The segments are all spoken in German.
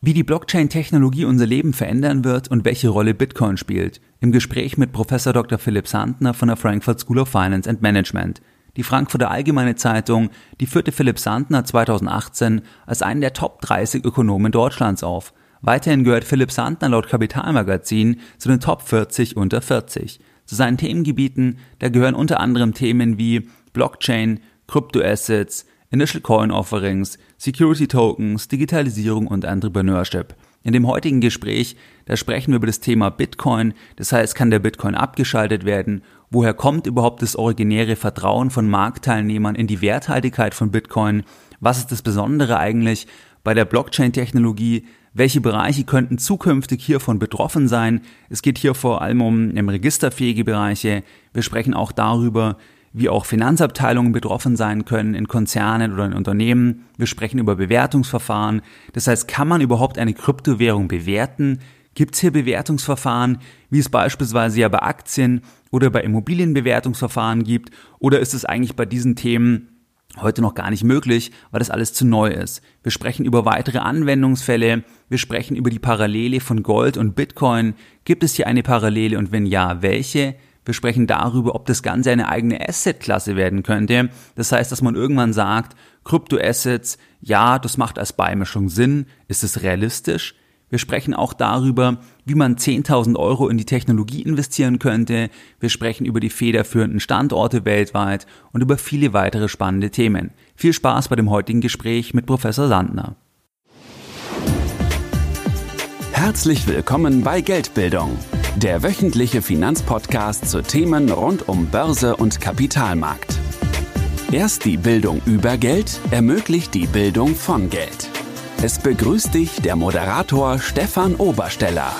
Wie die Blockchain-Technologie unser Leben verändern wird und welche Rolle Bitcoin spielt. Im Gespräch mit Professor Dr. Philipp Sandner von der Frankfurt School of Finance and Management. Die Frankfurter Allgemeine Zeitung, die führte Philipp Sandner 2018 als einen der Top 30 Ökonomen Deutschlands auf. Weiterhin gehört Philipp Sandner laut Kapitalmagazin zu den Top 40 unter 40. Zu seinen Themengebieten, da gehören unter anderem Themen wie Blockchain, Kryptoassets, Initial Coin Offerings, Security Tokens, Digitalisierung und Entrepreneurship. In dem heutigen Gespräch, da sprechen wir über das Thema Bitcoin, das heißt, kann der Bitcoin abgeschaltet werden? Woher kommt überhaupt das originäre Vertrauen von Marktteilnehmern in die Werthaltigkeit von Bitcoin? Was ist das Besondere eigentlich bei der Blockchain-Technologie? Welche Bereiche könnten zukünftig hiervon betroffen sein? Es geht hier vor allem um registerfähige Bereiche. Wir sprechen auch darüber, wie auch Finanzabteilungen betroffen sein können in Konzernen oder in Unternehmen. Wir sprechen über Bewertungsverfahren. Das heißt, kann man überhaupt eine Kryptowährung bewerten? Gibt es hier Bewertungsverfahren, wie es beispielsweise ja bei Aktien oder bei Immobilienbewertungsverfahren gibt? Oder ist es eigentlich bei diesen Themen heute noch gar nicht möglich, weil das alles zu neu ist. Wir sprechen über weitere Anwendungsfälle, wir sprechen über die Parallele von Gold und Bitcoin. Gibt es hier eine Parallele und wenn ja, welche? Wir sprechen darüber, ob das Ganze eine eigene Asset-Klasse werden könnte. Das heißt, dass man irgendwann sagt, Kryptoassets, ja, das macht als Beimischung Sinn. Ist es realistisch? Wir sprechen auch darüber, wie man 10.000 Euro in die Technologie investieren könnte. Wir sprechen über die federführenden Standorte weltweit und über viele weitere spannende Themen. Viel Spaß bei dem heutigen Gespräch mit Professor Sandner. Herzlich willkommen bei Geldbildung der wöchentliche Finanzpodcast zu Themen rund um Börse und Kapitalmarkt. Erst die Bildung über Geld ermöglicht die Bildung von Geld. Es begrüßt dich der Moderator Stefan Obersteller.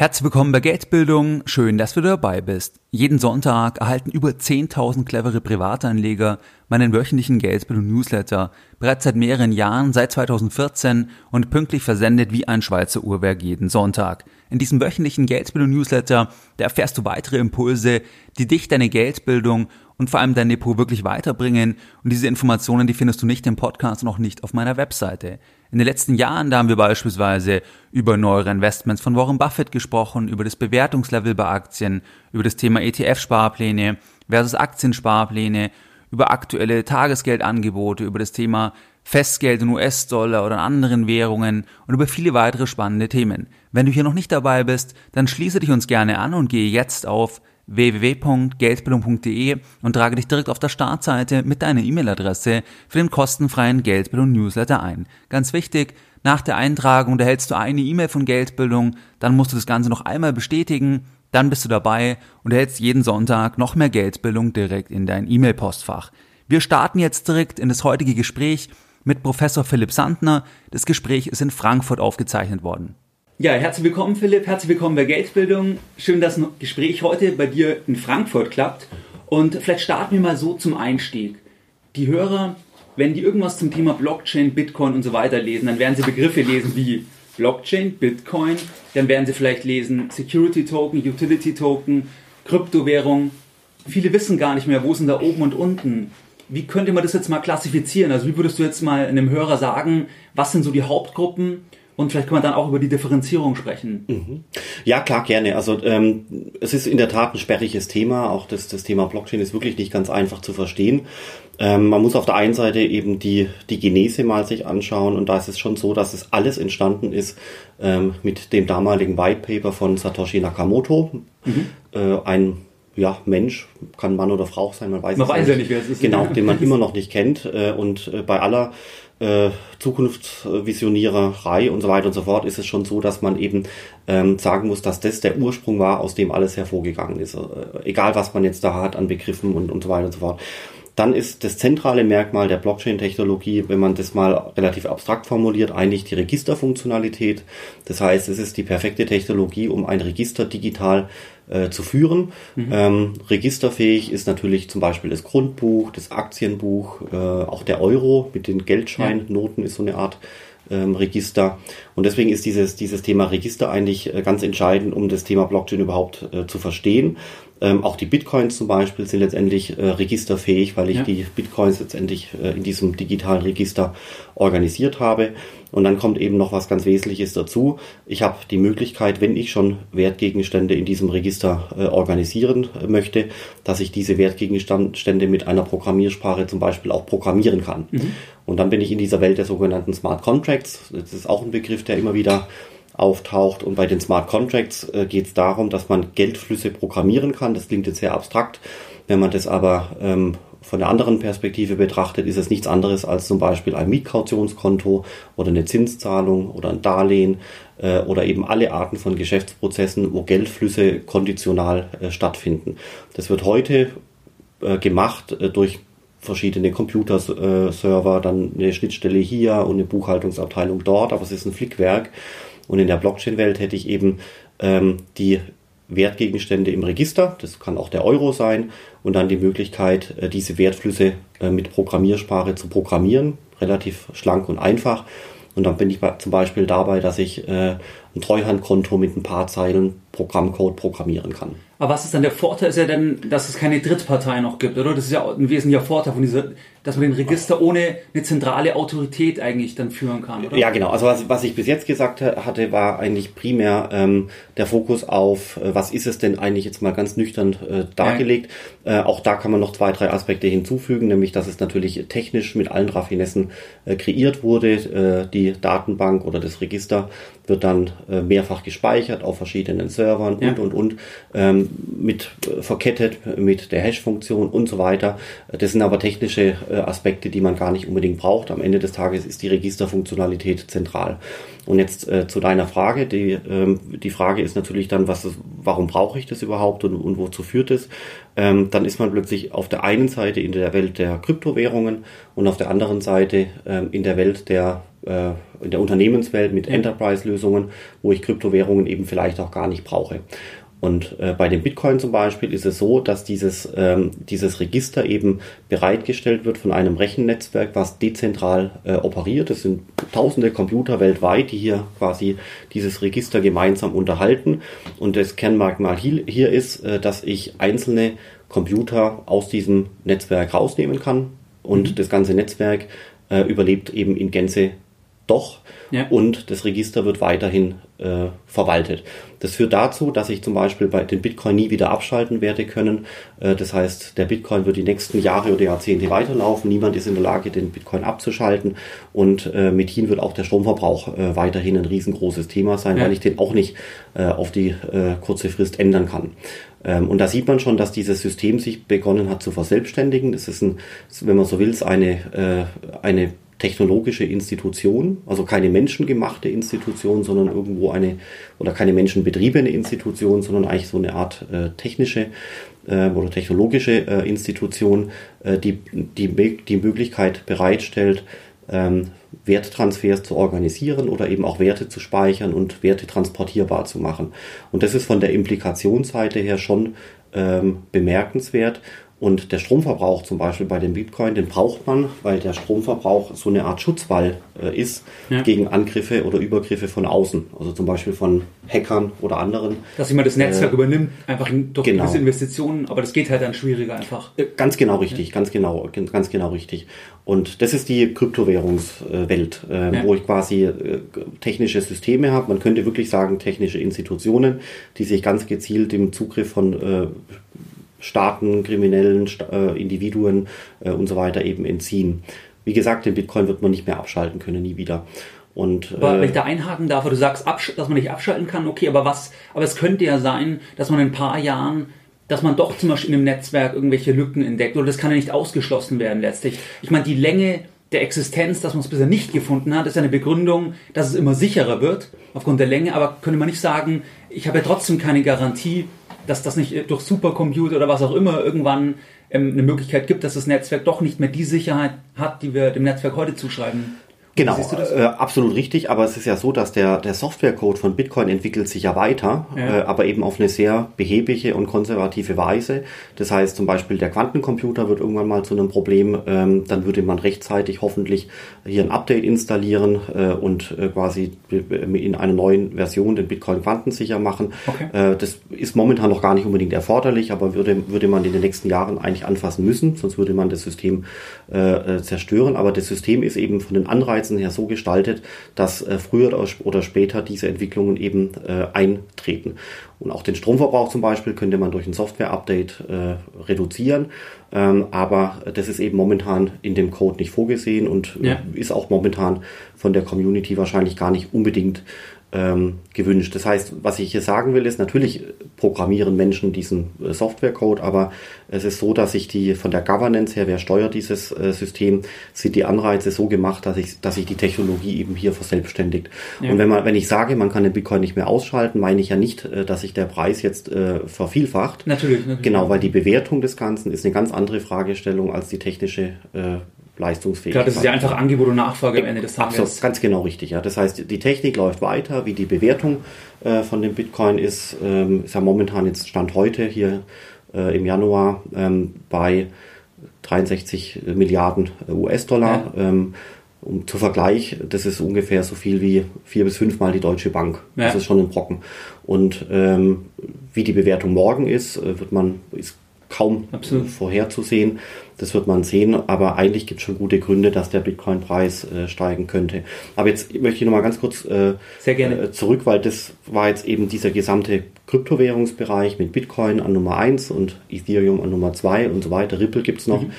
Herzlich willkommen bei Geldbildung. Schön, dass du dabei bist. Jeden Sonntag erhalten über 10.000 clevere Privatanleger meinen wöchentlichen Geldbildung Newsletter. Bereits seit mehreren Jahren, seit 2014 und pünktlich versendet wie ein Schweizer Uhrwerk jeden Sonntag. In diesem wöchentlichen Geldbildung Newsletter, da erfährst du weitere Impulse, die dich, deine Geldbildung und vor allem dein Depot wirklich weiterbringen. Und diese Informationen, die findest du nicht im Podcast und auch nicht auf meiner Webseite. In den letzten Jahren, da haben wir beispielsweise über neuere Investments von Warren Buffett gesprochen, über das Bewertungslevel bei Aktien, über das Thema ETF-Sparpläne versus Aktiensparpläne, über aktuelle Tagesgeldangebote, über das Thema Festgeld in US-Dollar oder in anderen Währungen und über viele weitere spannende Themen. Wenn du hier noch nicht dabei bist, dann schließe dich uns gerne an und gehe jetzt auf www.geldbildung.de und trage dich direkt auf der Startseite mit deiner E-Mail-Adresse für den kostenfreien Geldbildung-Newsletter ein. Ganz wichtig, nach der Eintragung erhältst du eine E-Mail von Geldbildung, dann musst du das Ganze noch einmal bestätigen, dann bist du dabei und erhältst jeden Sonntag noch mehr Geldbildung direkt in dein E-Mail-Postfach. Wir starten jetzt direkt in das heutige Gespräch mit Professor Philipp Sandner. Das Gespräch ist in Frankfurt aufgezeichnet worden. Ja, herzlich willkommen Philipp, herzlich willkommen bei Geldbildung. Schön, dass ein Gespräch heute bei dir in Frankfurt klappt. Und vielleicht starten wir mal so zum Einstieg. Die Hörer, wenn die irgendwas zum Thema Blockchain, Bitcoin und so weiter lesen, dann werden sie Begriffe lesen wie Blockchain, Bitcoin, dann werden sie vielleicht lesen Security Token, Utility Token, Kryptowährung. Viele wissen gar nicht mehr, wo sind da oben und unten wie könnte man das jetzt mal klassifizieren? Also wie würdest du jetzt mal einem Hörer sagen, was sind so die Hauptgruppen? Und vielleicht können wir dann auch über die Differenzierung sprechen. Mhm. Ja, klar, gerne. Also ähm, es ist in der Tat ein sperriges Thema. Auch das, das Thema Blockchain ist wirklich nicht ganz einfach zu verstehen. Ähm, man muss auf der einen Seite eben die, die Genese mal sich anschauen. Und da ist es schon so, dass es alles entstanden ist ähm, mit dem damaligen White Paper von Satoshi Nakamoto. Mhm. Äh, ein ja, Mensch, kann Mann oder Frau sein, man weiß man es weiß nicht. ja nicht, wer es ist. Genau, den man immer noch nicht kennt. Äh, und äh, bei aller äh, Zukunftsvisioniererei und so weiter und so fort ist es schon so, dass man eben ähm, sagen muss, dass das der Ursprung war, aus dem alles hervorgegangen ist. Äh, egal, was man jetzt da hat an Begriffen und, und so weiter und so fort. Dann ist das zentrale Merkmal der Blockchain-Technologie, wenn man das mal relativ abstrakt formuliert, eigentlich die Registerfunktionalität. Das heißt, es ist die perfekte Technologie, um ein Register digital äh, zu führen. Mhm. Ähm, registerfähig ist natürlich zum Beispiel das Grundbuch, das Aktienbuch, äh, auch der Euro mit den Geldscheinnoten ist so eine Art ähm, Register. Und deswegen ist dieses, dieses Thema Register eigentlich äh, ganz entscheidend, um das Thema Blockchain überhaupt äh, zu verstehen. Ähm, auch die Bitcoins zum Beispiel sind letztendlich äh, registerfähig, weil ich ja. die Bitcoins letztendlich äh, in diesem digitalen Register organisiert habe. Und dann kommt eben noch was ganz Wesentliches dazu. Ich habe die Möglichkeit, wenn ich schon Wertgegenstände in diesem Register äh, organisieren äh, möchte, dass ich diese Wertgegenstände mit einer Programmiersprache zum Beispiel auch programmieren kann. Mhm. Und dann bin ich in dieser Welt der sogenannten Smart Contracts. Das ist auch ein Begriff, der immer wieder auftaucht. Und bei den Smart Contracts äh, geht es darum, dass man Geldflüsse programmieren kann. Das klingt jetzt sehr abstrakt. Wenn man das aber ähm, von der anderen Perspektive betrachtet, ist es nichts anderes als zum Beispiel ein Mietkautionskonto oder eine Zinszahlung oder ein Darlehen äh, oder eben alle Arten von Geschäftsprozessen, wo Geldflüsse konditional äh, stattfinden. Das wird heute äh, gemacht durch verschiedene Computerserver, dann eine Schnittstelle hier und eine Buchhaltungsabteilung dort, aber es ist ein Flickwerk. Und in der Blockchain-Welt hätte ich eben ähm, die Wertgegenstände im Register, das kann auch der Euro sein, und dann die Möglichkeit, äh, diese Wertflüsse äh, mit Programmiersprache zu programmieren, relativ schlank und einfach. Und dann bin ich zum Beispiel dabei, dass ich äh, ein Treuhandkonto mit ein paar Zeilen Programmcode programmieren kann. Aber was ist dann der Vorteil? Ist ja dann, dass es keine Drittpartei noch gibt, oder? Das ist ja ein wesentlicher Vorteil von dieser, dass man den Register ohne eine zentrale Autorität eigentlich dann führen kann, oder? Ja, genau. Also was, was ich bis jetzt gesagt hatte, war eigentlich primär ähm, der Fokus auf, äh, was ist es denn eigentlich jetzt mal ganz nüchtern äh, dargelegt. Ja. Äh, auch da kann man noch zwei, drei Aspekte hinzufügen, nämlich dass es natürlich technisch mit allen Raffinessen äh, kreiert wurde. Äh, die Datenbank oder das Register wird dann äh, mehrfach gespeichert auf verschiedenen Servern ja. und und und ähm, mit äh, verkettet mit der Hash-Funktion und so weiter. Das sind aber technische äh, Aspekte, die man gar nicht unbedingt braucht. Am Ende des Tages ist die Registerfunktionalität zentral. Und jetzt äh, zu deiner Frage. Die, ähm, die Frage ist natürlich dann, was warum brauche ich das überhaupt und, und wozu führt es? Ähm, dann ist man plötzlich auf der einen Seite in der Welt der Kryptowährungen und auf der anderen Seite ähm, in der Welt der äh, in der Unternehmenswelt mit Enterprise-Lösungen, wo ich Kryptowährungen eben vielleicht auch gar nicht brauche. Und äh, bei dem Bitcoin zum Beispiel ist es so, dass dieses, ähm, dieses Register eben bereitgestellt wird von einem Rechennetzwerk, was dezentral äh, operiert. Es sind tausende Computer weltweit, die hier quasi dieses Register gemeinsam unterhalten. Und das Kernmerkmal hier, ist, äh, dass ich einzelne Computer aus diesem Netzwerk rausnehmen kann. Und mhm. das ganze Netzwerk äh, überlebt eben in Gänze doch ja. und das Register wird weiterhin äh, verwaltet. Das führt dazu, dass ich zum Beispiel bei den Bitcoin nie wieder abschalten werde können. Äh, das heißt, der Bitcoin wird die nächsten Jahre oder Jahrzehnte weiterlaufen. Niemand ist in der Lage, den Bitcoin abzuschalten. Und äh, mit ihm wird auch der Stromverbrauch äh, weiterhin ein riesengroßes Thema sein, ja. weil ich den auch nicht äh, auf die äh, kurze Frist ändern kann. Ähm, und da sieht man schon, dass dieses System sich begonnen hat zu verselbstständigen. Das ist ein, wenn man so will, eine, eine technologische Institution, also keine menschengemachte Institution, sondern irgendwo eine, oder keine menschenbetriebene Institution, sondern eigentlich so eine Art äh, technische äh, oder technologische äh, Institution, äh, die, die die Möglichkeit bereitstellt, ähm, Werttransfers zu organisieren oder eben auch Werte zu speichern und Werte transportierbar zu machen. Und das ist von der Implikationsseite her schon ähm, bemerkenswert und der Stromverbrauch zum Beispiel bei dem Bitcoin, den braucht man, weil der Stromverbrauch so eine Art Schutzwall äh, ist ja. gegen Angriffe oder Übergriffe von außen. Also zum Beispiel von Hackern oder anderen. Dass jemand das Netzwerk äh, übernimmt, einfach durch genau. gewisse Investitionen, aber das geht halt dann schwieriger einfach. Äh, ganz genau richtig, ja. ganz genau, ganz genau richtig. Und das ist die Kryptowährungswelt, äh, ja. wo ich quasi äh, technische Systeme habe. Man könnte wirklich sagen, technische Institutionen, die sich ganz gezielt im Zugriff von äh, Staaten, kriminellen äh, Individuen äh, und so weiter eben entziehen. Wie gesagt, den Bitcoin wird man nicht mehr abschalten können, nie wieder. Und, aber äh, wenn ich da einhaken darf, du sagst, dass man nicht abschalten kann, okay, aber was, aber es könnte ja sein, dass man in ein paar Jahren, dass man doch zum Beispiel in einem Netzwerk irgendwelche Lücken entdeckt, oder das kann ja nicht ausgeschlossen werden letztlich. Ich meine, die Länge der Existenz, dass man es bisher nicht gefunden hat, ist eine Begründung, dass es immer sicherer wird, aufgrund der Länge, aber könnte man nicht sagen, ich habe ja trotzdem keine Garantie, dass das nicht durch Supercomputer oder was auch immer irgendwann ähm, eine Möglichkeit gibt, dass das Netzwerk doch nicht mehr die Sicherheit hat, die wir dem Netzwerk heute zuschreiben. Genau, äh, absolut richtig, aber es ist ja so, dass der, der Softwarecode von Bitcoin entwickelt sich ja weiter, ja. Äh, aber eben auf eine sehr behäbige und konservative Weise. Das heißt zum Beispiel, der Quantencomputer wird irgendwann mal zu einem Problem, ähm, dann würde man rechtzeitig hoffentlich hier ein Update installieren äh, und äh, quasi in einer neuen Version den Bitcoin quantensicher machen. Okay. Äh, das ist momentan noch gar nicht unbedingt erforderlich, aber würde, würde man in den nächsten Jahren eigentlich anfassen müssen, sonst würde man das System äh, äh zerstören. Aber das System ist eben von den Anreizen her so gestaltet, dass äh, früher oder später diese Entwicklungen eben äh, eintreten. Und auch den Stromverbrauch zum Beispiel könnte man durch ein Software-Update äh, reduzieren. Ähm, aber das ist eben momentan in dem Code nicht vorgesehen und ja. ist auch momentan von der Community wahrscheinlich gar nicht unbedingt ähm, gewünscht. Das heißt, was ich hier sagen will, ist, natürlich programmieren Menschen diesen äh, Softwarecode, aber es ist so, dass sich die von der Governance her, wer steuert dieses äh, System, sind die Anreize so gemacht, dass ich, dass sich die Technologie eben hier verselbstständigt. Ja. Und wenn man, wenn ich sage, man kann den Bitcoin nicht mehr ausschalten, meine ich ja nicht, äh, dass sich der Preis jetzt äh, vervielfacht. Natürlich, natürlich. Genau, weil die Bewertung des Ganzen ist eine ganz andere Fragestellung als die technische äh, leistungsfähig. Klar, das ist ja einfach Angebot und Nachfrage am Ende des Tages. Absolut, ganz genau richtig. Ja. Das heißt, die Technik läuft weiter, wie die Bewertung äh, von dem Bitcoin ist, ähm, ist ja momentan jetzt Stand heute hier äh, im Januar ähm, bei 63 Milliarden US-Dollar. Ja. Ähm, um, zu Vergleich, das ist ungefähr so viel wie vier bis fünfmal die Deutsche Bank. Ja. Das ist schon ein Brocken. Und ähm, wie die Bewertung morgen ist, äh, wird man, ist kaum Absolut. vorherzusehen. Das wird man sehen, aber eigentlich gibt es schon gute Gründe, dass der Bitcoin-Preis äh, steigen könnte. Aber jetzt möchte ich nochmal ganz kurz äh, äh, zurück, weil das war jetzt eben dieser gesamte Kryptowährungsbereich mit Bitcoin an Nummer 1 und Ethereum an Nummer 2 und so weiter. Ripple gibt es noch. Mhm.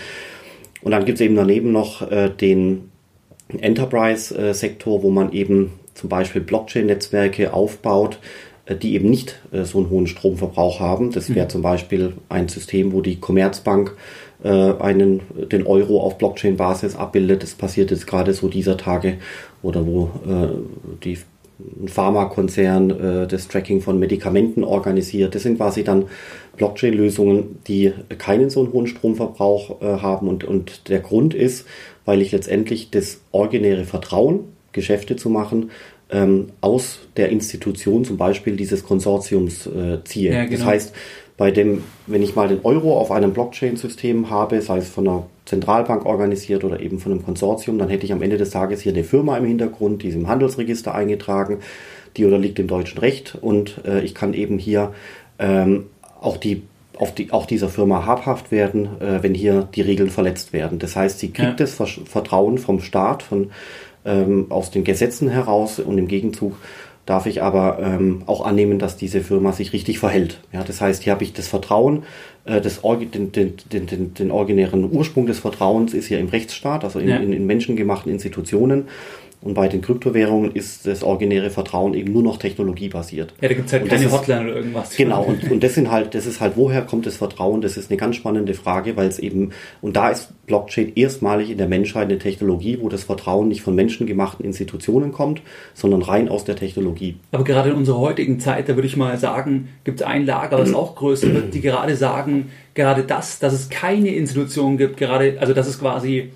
Und dann gibt es eben daneben noch äh, den Enterprise-Sektor, wo man eben zum Beispiel Blockchain-Netzwerke aufbaut, äh, die eben nicht äh, so einen hohen Stromverbrauch haben. Das wäre mhm. zum Beispiel ein System, wo die Commerzbank äh, einen, den Euro auf Blockchain-Basis abbildet. Das passiert jetzt gerade so dieser Tage oder wo die ein Pharmakonzern äh, das Tracking von Medikamenten organisiert. Das sind quasi dann Blockchain-Lösungen, die keinen so einen hohen Stromverbrauch äh, haben. Und, und der Grund ist, weil ich letztendlich das originäre Vertrauen, Geschäfte zu machen, ähm, aus der Institution, zum Beispiel dieses Konsortiums, äh, ziehe. Ja, genau. Das heißt, bei dem, wenn ich mal den Euro auf einem Blockchain-System habe, sei es von einer Zentralbank organisiert oder eben von einem Konsortium, dann hätte ich am Ende des Tages hier eine Firma im Hintergrund, die ist im Handelsregister eingetragen, die unterliegt dem deutschen Recht und äh, ich kann eben hier ähm, auch die auf die, auch dieser Firma habhaft werden, äh, wenn hier die Regeln verletzt werden. Das heißt, sie kriegt ja. das Vertrauen vom Staat, von, ähm, aus den Gesetzen heraus und im Gegenzug darf ich aber ähm, auch annehmen, dass diese Firma sich richtig verhält. Ja, das heißt, hier habe ich das Vertrauen, äh, das, den, den, den, den, originären Ursprung des Vertrauens ist hier im Rechtsstaat, also in, ja. in, in menschengemachten Institutionen. Und bei den Kryptowährungen ist das originäre Vertrauen eben nur noch technologiebasiert. Ja, da gibt es halt und keine Hotline oder irgendwas. Genau, und, und das sind halt, das ist halt, woher kommt das Vertrauen? Das ist eine ganz spannende Frage, weil es eben, und da ist Blockchain erstmalig in der Menschheit eine Technologie, wo das Vertrauen nicht von menschengemachten Institutionen kommt, sondern rein aus der Technologie. Aber gerade in unserer heutigen Zeit, da würde ich mal sagen, gibt es ein Lager, das auch größer wird, die gerade sagen, gerade das, dass es keine Institutionen gibt, gerade, also dass es quasi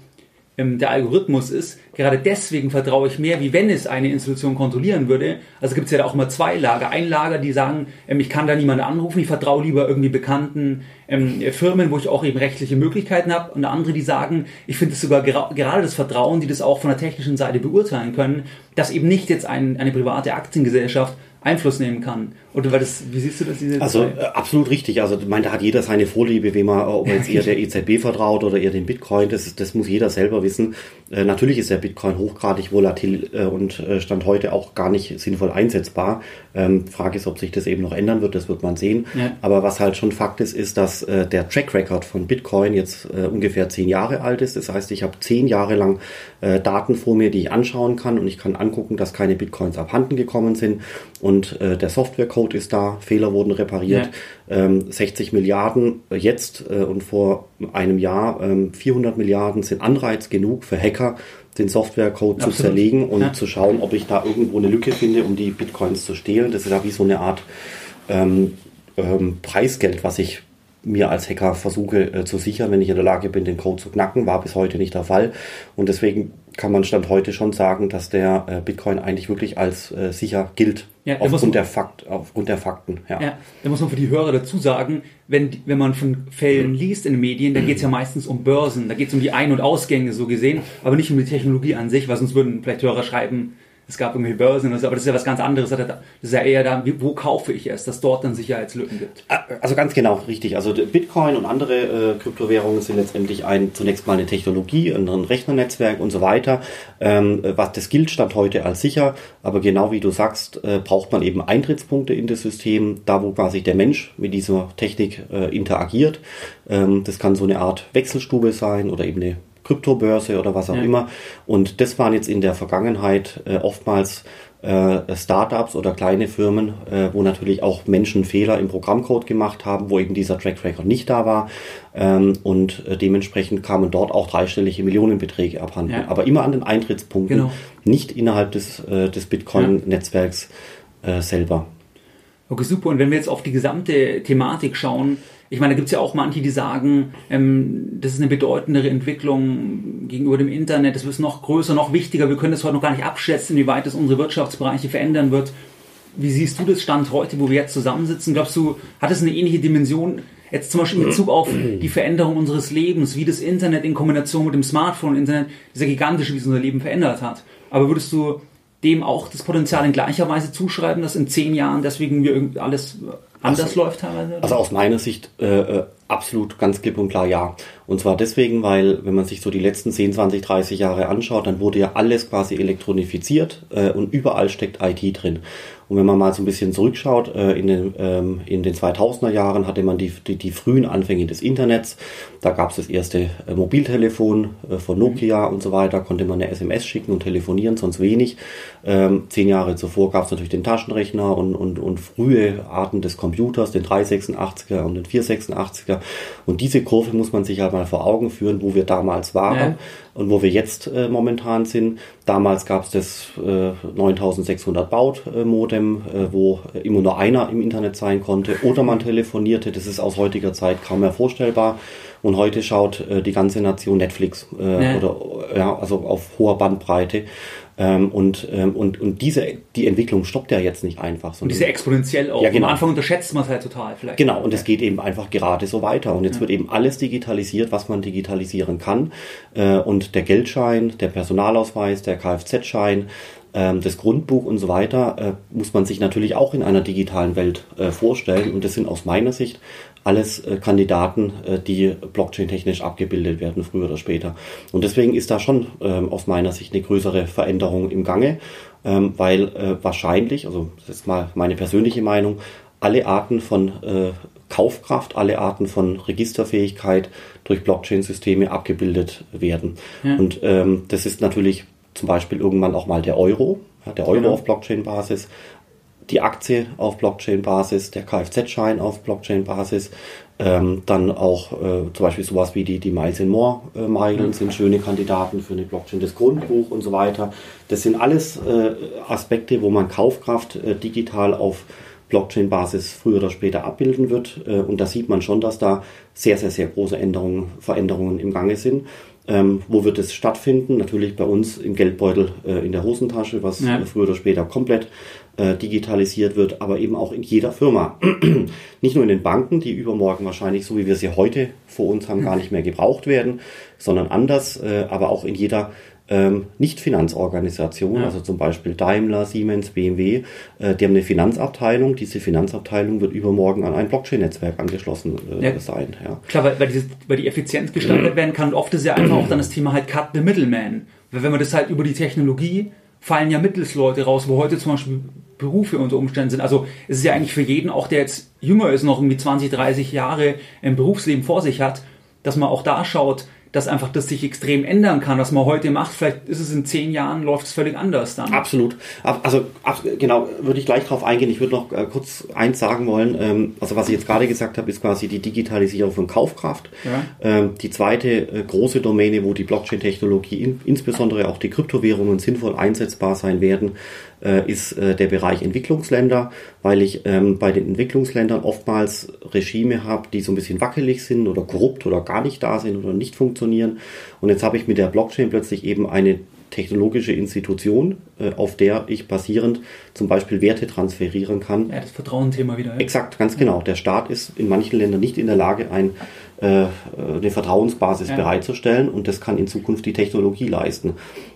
der Algorithmus ist. Gerade deswegen vertraue ich mehr, wie wenn es eine Institution kontrollieren würde. Also gibt es ja da auch immer zwei Lager. Ein Lager, die sagen, ähm, ich kann da niemanden anrufen, ich vertraue lieber irgendwie bekannten ähm, Firmen, wo ich auch eben rechtliche Möglichkeiten habe. Und andere, die sagen, ich finde es sogar gera gerade das Vertrauen, die das auch von der technischen Seite beurteilen können, dass eben nicht jetzt ein, eine private Aktiengesellschaft Einfluss nehmen kann. Oder weil das, wie siehst du das? Diese also äh, absolut richtig. Also ich meine, da hat jeder seine Vorliebe, wem er, ob er jetzt eher der EZB vertraut oder eher dem Bitcoin. Das, das muss jeder selber wissen. Äh, natürlich ist der Bitcoin hochgradig volatil äh, und äh, stand heute auch gar nicht sinnvoll einsetzbar. Ähm, Frage ist, ob sich das eben noch ändern wird. Das wird man sehen. Ja. Aber was halt schon Fakt ist, ist, dass äh, der Track Record von Bitcoin jetzt äh, ungefähr zehn Jahre alt ist. Das heißt, ich habe zehn Jahre lang Daten vor mir, die ich anschauen kann und ich kann angucken, dass keine Bitcoins abhanden gekommen sind und und der Softwarecode ist da, Fehler wurden repariert. Ja. Ähm, 60 Milliarden jetzt äh, und vor einem Jahr ähm, 400 Milliarden sind Anreiz genug für Hacker, den Softwarecode zu zerlegen und ja. zu schauen, ob ich da irgendwo eine Lücke finde, um die Bitcoins zu stehlen. Das ist ja wie so eine Art ähm, ähm Preisgeld, was ich mir als Hacker versuche äh, zu sichern, wenn ich in der Lage bin, den Code zu knacken, war bis heute nicht der Fall. Und deswegen kann man Stand heute schon sagen, dass der äh, Bitcoin eigentlich wirklich als äh, sicher gilt. Ja, aufgrund, man, der Fakt, aufgrund der Fakten. Ja. ja, da muss man für die Hörer dazu sagen, wenn, wenn man von Fällen liest in den Medien, dann geht es ja meistens um Börsen, da geht es um die Ein- und Ausgänge so gesehen, aber nicht um die Technologie an sich, weil sonst würden vielleicht Hörer schreiben, es gab irgendwie Börsen oder so, aber das ist ja was ganz anderes. Das ist ja eher da, wo kaufe ich es, dass dort dann Sicherheitslücken gibt. Ah, also ganz genau, richtig. Also Bitcoin und andere äh, Kryptowährungen sind letztendlich ein, zunächst mal eine Technologie, ein Rechnernetzwerk und so weiter. Ähm, was das gilt, stand heute als sicher, aber genau wie du sagst, äh, braucht man eben Eintrittspunkte in das System, da wo quasi der Mensch mit dieser Technik äh, interagiert. Ähm, das kann so eine Art Wechselstube sein oder eben eine Kryptobörse oder was auch ja. immer. Und das waren jetzt in der Vergangenheit äh, oftmals äh, Startups oder kleine Firmen, äh, wo natürlich auch Menschen Fehler im Programmcode gemacht haben, wo eben dieser Track Record nicht da war. Ähm, und äh, dementsprechend kamen dort auch dreistellige Millionenbeträge abhanden. Ja. Aber immer an den Eintrittspunkten, genau. nicht innerhalb des, äh, des Bitcoin-Netzwerks äh, selber. Okay, super. Und wenn wir jetzt auf die gesamte Thematik schauen, ich meine, da gibt es ja auch manche, die sagen, ähm, das ist eine bedeutendere Entwicklung gegenüber dem Internet, das wird noch größer, noch wichtiger, wir können das heute noch gar nicht abschätzen, wie weit das unsere Wirtschaftsbereiche verändern wird. Wie siehst du das Stand heute, wo wir jetzt zusammensitzen? Glaubst du, hat es eine ähnliche Dimension, jetzt zum Beispiel in Bezug auf die Veränderung unseres Lebens, wie das Internet in Kombination mit dem Smartphone, Internet, dieser gigantische, wie es unser Leben verändert hat? Aber würdest du dem auch das Potenzial in gleicher Weise zuschreiben, dass in zehn Jahren deswegen wir alles anders also, läuft teilweise? Also aus meiner Sicht äh, äh, absolut ganz klipp und klar ja. Und zwar deswegen, weil wenn man sich so die letzten 10, 20, 30 Jahre anschaut, dann wurde ja alles quasi elektronifiziert äh, und überall steckt IT drin. Und wenn man mal so ein bisschen zurückschaut, äh, in, den, ähm, in den 2000er Jahren hatte man die, die, die frühen Anfänge des Internets. Da gab es das erste äh, Mobiltelefon äh, von Nokia und so weiter, konnte man eine SMS schicken und telefonieren, sonst wenig. Ähm, zehn Jahre zuvor gab es natürlich den Taschenrechner und, und, und frühe Arten des Computers, den 386er und den 486er. Und diese Kurve muss man sich halt mal vor Augen führen, wo wir damals waren. Ja und wo wir jetzt äh, momentan sind. Damals gab es das äh, 9600 Baut-Modem, äh, wo immer nur einer im Internet sein konnte oder man telefonierte. Das ist aus heutiger Zeit kaum mehr vorstellbar. Und heute schaut äh, die ganze Nation Netflix äh, ja. oder ja, also auf hoher Bandbreite. Ähm, und, ähm, und, und diese, die Entwicklung stoppt ja jetzt nicht einfach. Und diese exponentiell auch. Ja, genau. Am Anfang unterschätzt man es halt total vielleicht. Genau, und es geht eben einfach gerade so weiter. Und jetzt ja. wird eben alles digitalisiert, was man digitalisieren kann. Äh, und der Geldschein, der Personalausweis, der Kfz-Schein, ähm, das Grundbuch und so weiter äh, muss man sich natürlich auch in einer digitalen Welt äh, vorstellen. Und das sind aus meiner Sicht alles äh, Kandidaten, äh, die blockchain-technisch abgebildet werden, früher oder später. Und deswegen ist da schon ähm, aus meiner Sicht eine größere Veränderung im Gange, ähm, weil äh, wahrscheinlich, also das ist mal meine persönliche Meinung, alle Arten von Kaufkraft, alle Arten von Registerfähigkeit durch Blockchain-Systeme abgebildet werden. Ja. Und ähm, das ist natürlich zum Beispiel irgendwann auch mal der Euro, ja, der Euro genau. auf Blockchain-Basis, die Aktie auf Blockchain-Basis, der Kfz-Schein auf Blockchain-Basis, ähm, dann auch äh, zum Beispiel sowas wie die, die Miles and More äh, Meilen sind schöne Kandidaten für eine Blockchain, das Grundbuch und so weiter. Das sind alles äh, Aspekte, wo man Kaufkraft äh, digital auf Blockchain-Basis früher oder später abbilden wird. Äh, und da sieht man schon, dass da sehr, sehr, sehr große Änderungen, Veränderungen im Gange sind. Ähm, wo wird es stattfinden? Natürlich bei uns im Geldbeutel äh, in der Hosentasche, was ja. früher oder später komplett äh, digitalisiert wird, aber eben auch in jeder Firma. nicht nur in den Banken, die übermorgen wahrscheinlich, so wie wir sie heute vor uns haben, gar nicht mehr gebraucht werden, sondern anders, äh, aber auch in jeder ähm, Nicht-Finanzorganisation, ja. also zum Beispiel Daimler, Siemens, BMW, äh, die haben eine Finanzabteilung. Diese Finanzabteilung wird übermorgen an ein Blockchain-Netzwerk angeschlossen äh, ja. sein. Ja. Klar, weil, weil, dieses, weil die Effizienz gestaltet werden kann und oft ist ja einfach auch dann das Thema halt Cut the Middleman. Weil wenn man das halt über die Technologie fallen ja Mittelsleute raus, wo heute zum Beispiel Berufe unter Umständen sind. Also es ist ja eigentlich für jeden, auch der jetzt jünger ist, noch irgendwie 20, 30 Jahre im Berufsleben vor sich hat, dass man auch da schaut, dass einfach das sich extrem ändern kann, was man heute macht. Vielleicht ist es in zehn Jahren, läuft es völlig anders dann. Absolut. Also ach, genau, würde ich gleich darauf eingehen. Ich würde noch äh, kurz eins sagen wollen. Ähm, also was ich jetzt gerade gesagt habe, ist quasi die Digitalisierung von Kaufkraft. Ja. Ähm, die zweite äh, große Domäne, wo die Blockchain-Technologie, in, insbesondere auch die Kryptowährungen sinnvoll einsetzbar sein werden, äh, ist äh, der Bereich Entwicklungsländer, weil ich ähm, bei den Entwicklungsländern oftmals Regime habe, die so ein bisschen wackelig sind oder korrupt oder gar nicht da sind oder nicht funktionieren. Und jetzt habe ich mit der Blockchain plötzlich eben eine technologische Institution, äh, auf der ich basierend zum Beispiel Werte transferieren kann. Ja, das Vertrauensthema wieder. Ja. Exakt, ganz genau. Der Staat ist in manchen Ländern nicht in der Lage, ein, eine Vertrauensbasis ja. bereitzustellen und das kann in Zukunft die Technologie leisten.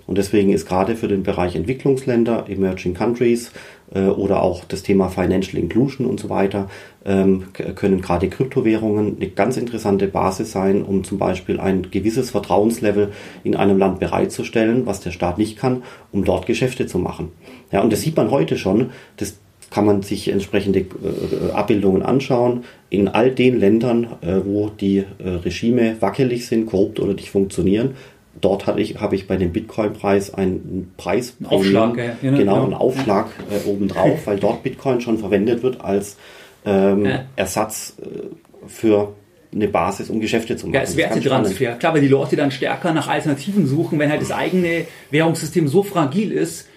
Und deswegen ist gerade für den Bereich Entwicklungsländer, Emerging Countries äh, oder auch das Thema Financial Inclusion und so weiter, ähm, können gerade Kryptowährungen eine ganz interessante Basis sein, um zum Beispiel ein gewisses Vertrauenslevel in einem Land bereitzustellen, was der Staat nicht kann, um dort Geschäfte zu machen. Ja, und das sieht man heute schon. Das kann man sich entsprechende äh, Abbildungen anschauen. In all den Ländern, äh, wo die äh, Regime wackelig sind, korrupt oder nicht funktionieren, dort habe ich, habe ich bei dem Bitcoin-Preis einen Preis, Aufschlag, ja, genau, genau, einen Aufschlag äh, obendrauf, weil dort Bitcoin schon verwendet wird als ähm, ja. Ersatz äh, für eine Basis, um Geschäfte zu machen. Ja, es Wertetransfer. Klar, weil die Leute dann stärker nach Alternativen suchen, wenn halt das eigene Währungssystem so fragil ist,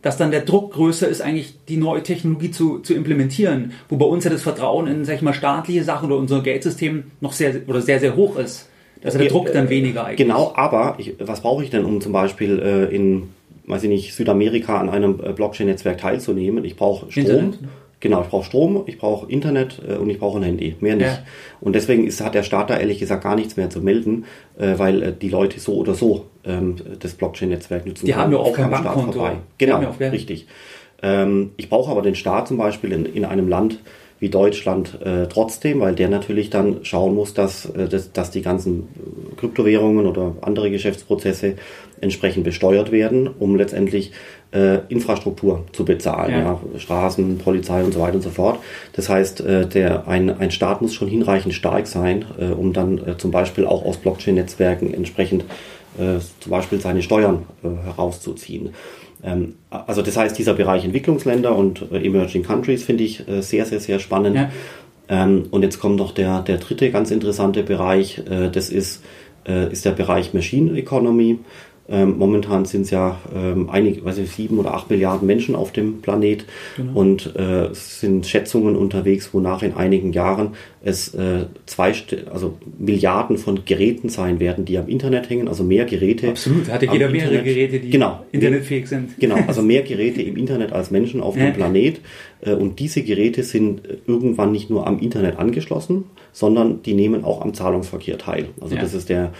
dass dann der Druck größer ist, eigentlich die neue Technologie zu, zu implementieren. Wo bei uns ja das Vertrauen in, sag ich mal, staatliche Sachen oder unser Geldsystem noch sehr, oder sehr, sehr hoch ist. Also der Druck dann weniger eigentlich. Genau, aber ich, was brauche ich denn, um zum Beispiel äh, in, weiß ich nicht, Südamerika an einem äh, Blockchain-Netzwerk teilzunehmen? Ich brauche Strom. Internet? Genau, ich brauche Strom, ich brauche Internet äh, und ich brauche ein Handy, mehr nicht. Ja. Und deswegen ist, hat der Staat da ehrlich gesagt gar nichts mehr zu melden, äh, weil äh, die Leute so oder so ähm, das Blockchain-Netzwerk nutzen. Die haben ja auch kein Bankkonto. Vorbei. Genau, ja. richtig. Ähm, ich brauche aber den Staat zum Beispiel in, in einem Land wie Deutschland äh, trotzdem, weil der natürlich dann schauen muss, dass, äh, dass, dass die ganzen Kryptowährungen oder andere Geschäftsprozesse entsprechend besteuert werden, um letztendlich äh, Infrastruktur zu bezahlen, ja. ja. Straßen, Polizei und so weiter und so fort. Das heißt, äh, der, ein, ein Staat muss schon hinreichend stark sein, äh, um dann äh, zum Beispiel auch aus Blockchain-Netzwerken entsprechend äh, zum Beispiel seine Steuern äh, herauszuziehen. Ähm, also das heißt, dieser Bereich Entwicklungsländer und Emerging Countries finde ich sehr, sehr, sehr spannend. Ja. Ähm, und jetzt kommt noch der, der dritte ganz interessante Bereich, das ist, ist der Bereich Machine Economy. Ähm, momentan sind es ja ähm, einige, weiß ich, sieben oder acht Milliarden Menschen auf dem Planet genau. und äh, es sind Schätzungen unterwegs, wonach in einigen Jahren es äh, zwei, also Milliarden von Geräten sein werden, die am Internet hängen, also mehr Geräte. Absolut, hatte jeder mehrere Internet. Geräte, die genau, internetfähig sind. Genau, also mehr Geräte im Internet als Menschen auf dem Planet. Äh, und diese Geräte sind irgendwann nicht nur am Internet angeschlossen, sondern die nehmen auch am Zahlungsverkehr teil. Also ja. das ist der,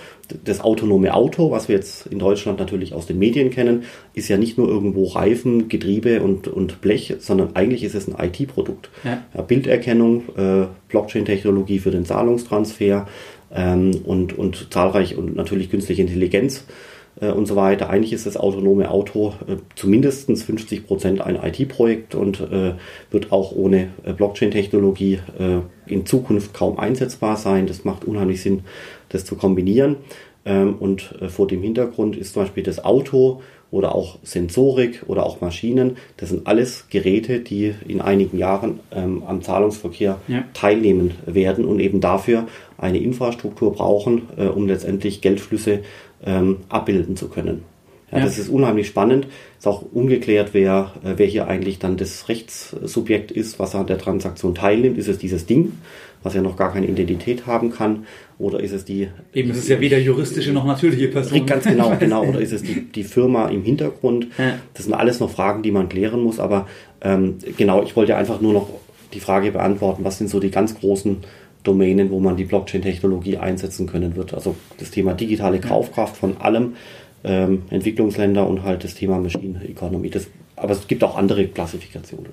das autonome Auto, was wir jetzt in Deutschland natürlich aus den Medien kennen, ist ja nicht nur irgendwo Reifen, Getriebe und, und Blech, sondern eigentlich ist es ein IT-Produkt. Ja. Ja, Bilderkennung, äh, Blockchain-Technologie für den Zahlungstransfer ähm, und, und zahlreich und natürlich künstliche Intelligenz äh, und so weiter. Eigentlich ist das autonome Auto äh, zumindest 50 Prozent ein IT-Projekt und äh, wird auch ohne äh, Blockchain-Technologie äh, in Zukunft kaum einsetzbar sein. Das macht unheimlich Sinn, das zu kombinieren. Ähm, und äh, vor dem Hintergrund ist zum Beispiel das Auto oder auch Sensorik oder auch Maschinen. Das sind alles Geräte, die in einigen Jahren ähm, am Zahlungsverkehr ja. teilnehmen werden und eben dafür eine Infrastruktur brauchen, äh, um letztendlich Geldflüsse ähm, abbilden zu können. Ja, ja. Das ist unheimlich spannend. Ist auch ungeklärt, wer, äh, wer hier eigentlich dann das Rechtssubjekt ist, was an der Transaktion teilnimmt. Ist es dieses Ding, was ja noch gar keine Identität haben kann? Oder ist es die. Eben, es ist ja weder juristische noch natürliche Person. Ganz genau, genau. Oder ist es die, die Firma im Hintergrund? Ja. Das sind alles noch Fragen, die man klären muss. Aber ähm, genau, ich wollte einfach nur noch die Frage beantworten, was sind so die ganz großen Domänen, wo man die Blockchain-Technologie einsetzen können wird. Also das Thema digitale Kaufkraft von allem, ähm, Entwicklungsländer und halt das Thema Machine Economy. Das, aber es gibt auch andere Klassifikationen.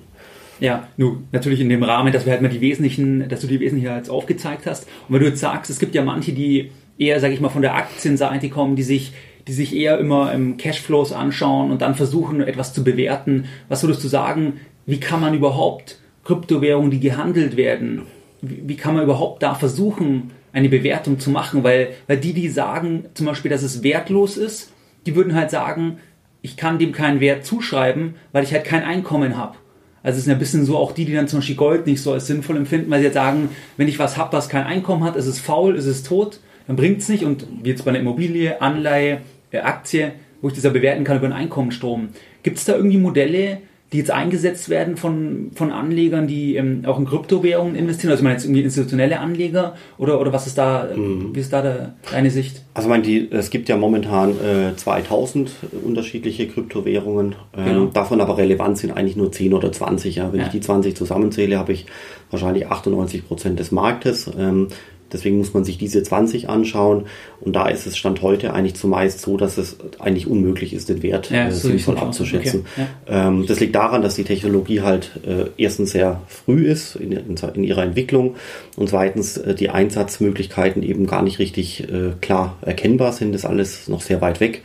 Ja, nur natürlich in dem Rahmen, dass wir halt mal die wesentlichen, dass du die wesentlichen jetzt aufgezeigt hast. Und wenn du jetzt sagst, es gibt ja manche, die eher, sag ich mal, von der Aktienseite kommen, die sich, die sich eher immer im Cashflows anschauen und dann versuchen, etwas zu bewerten. Was würdest du sagen, wie kann man überhaupt Kryptowährungen, die gehandelt werden, wie kann man überhaupt da versuchen, eine Bewertung zu machen? Weil, weil die, die sagen zum Beispiel, dass es wertlos ist, die würden halt sagen, ich kann dem keinen Wert zuschreiben, weil ich halt kein Einkommen habe. Also es sind ein bisschen so auch die, die dann zum Beispiel Gold nicht so als sinnvoll empfinden, weil sie jetzt sagen, wenn ich was habe, was kein Einkommen hat, ist es faul, ist es tot, dann bringt es nicht. Und wie jetzt bei einer Immobilie, Anleihe, äh, Aktie, wo ich das ja bewerten kann über einen Einkommensstrom. Gibt es da irgendwie Modelle, die jetzt eingesetzt werden von, von Anlegern, die ähm, auch in Kryptowährungen investieren? Also ich meine jetzt irgendwie institutionelle Anleger oder, oder was ist da, mhm. wie ist da de, deine Sicht? Also ich meine, die, es gibt ja momentan äh, 2000 unterschiedliche Kryptowährungen, ähm, genau. davon aber relevant sind eigentlich nur 10 oder 20. Ja. Wenn ja. ich die 20 zusammenzähle, habe ich wahrscheinlich 98 Prozent des Marktes. Ähm, Deswegen muss man sich diese 20 anschauen. Und da ist es Stand heute eigentlich zumeist so, dass es eigentlich unmöglich ist, den Wert ja, äh, sinnvoll abzuschätzen. Okay. Ja. Ähm, das liegt daran, dass die Technologie halt äh, erstens sehr früh ist in, in, in ihrer Entwicklung und zweitens äh, die Einsatzmöglichkeiten eben gar nicht richtig äh, klar erkennbar sind. Das ist alles noch sehr weit weg.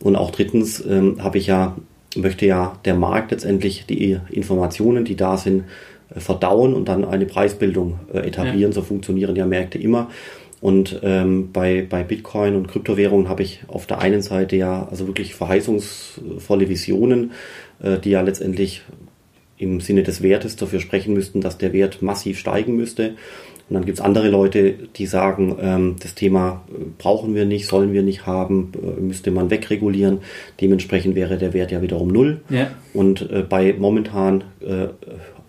Und auch drittens ähm, habe ich ja, möchte ja der Markt letztendlich die Informationen, die da sind, verdauen und dann eine Preisbildung äh, etablieren. Ja. So funktionieren ja Märkte immer. Und ähm, bei, bei Bitcoin und Kryptowährungen habe ich auf der einen Seite ja also wirklich verheißungsvolle Visionen, äh, die ja letztendlich im Sinne des Wertes dafür sprechen müssten, dass der Wert massiv steigen müsste. Und dann gibt es andere Leute, die sagen, ähm, das Thema äh, brauchen wir nicht, sollen wir nicht haben, äh, müsste man wegregulieren. Dementsprechend wäre der Wert ja wiederum null. Ja. Und äh, bei momentan äh,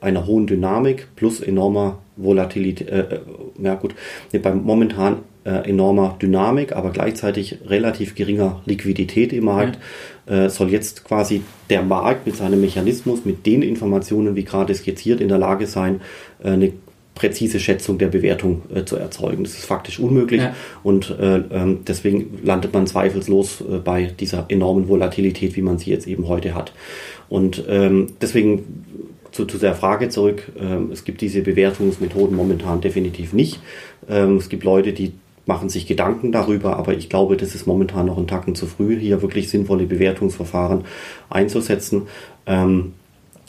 einer hohen Dynamik plus enormer Volatilität, äh, äh, ja gut, nee, beim momentan äh, enormer Dynamik, aber gleichzeitig relativ geringer Liquidität im Markt, ja. äh, soll jetzt quasi der Markt mit seinem Mechanismus, mit den Informationen, wie gerade skizziert, in der Lage sein, äh, eine präzise Schätzung der Bewertung äh, zu erzeugen. Das ist faktisch unmöglich ja. und äh, ähm, deswegen landet man zweifellos äh, bei dieser enormen Volatilität, wie man sie jetzt eben heute hat. Und ähm, deswegen zu, zu der Frage zurück, ähm, es gibt diese Bewertungsmethoden momentan definitiv nicht. Ähm, es gibt Leute, die machen sich Gedanken darüber, aber ich glaube, das ist momentan noch ein Tacken zu früh, hier wirklich sinnvolle Bewertungsverfahren einzusetzen. Ähm,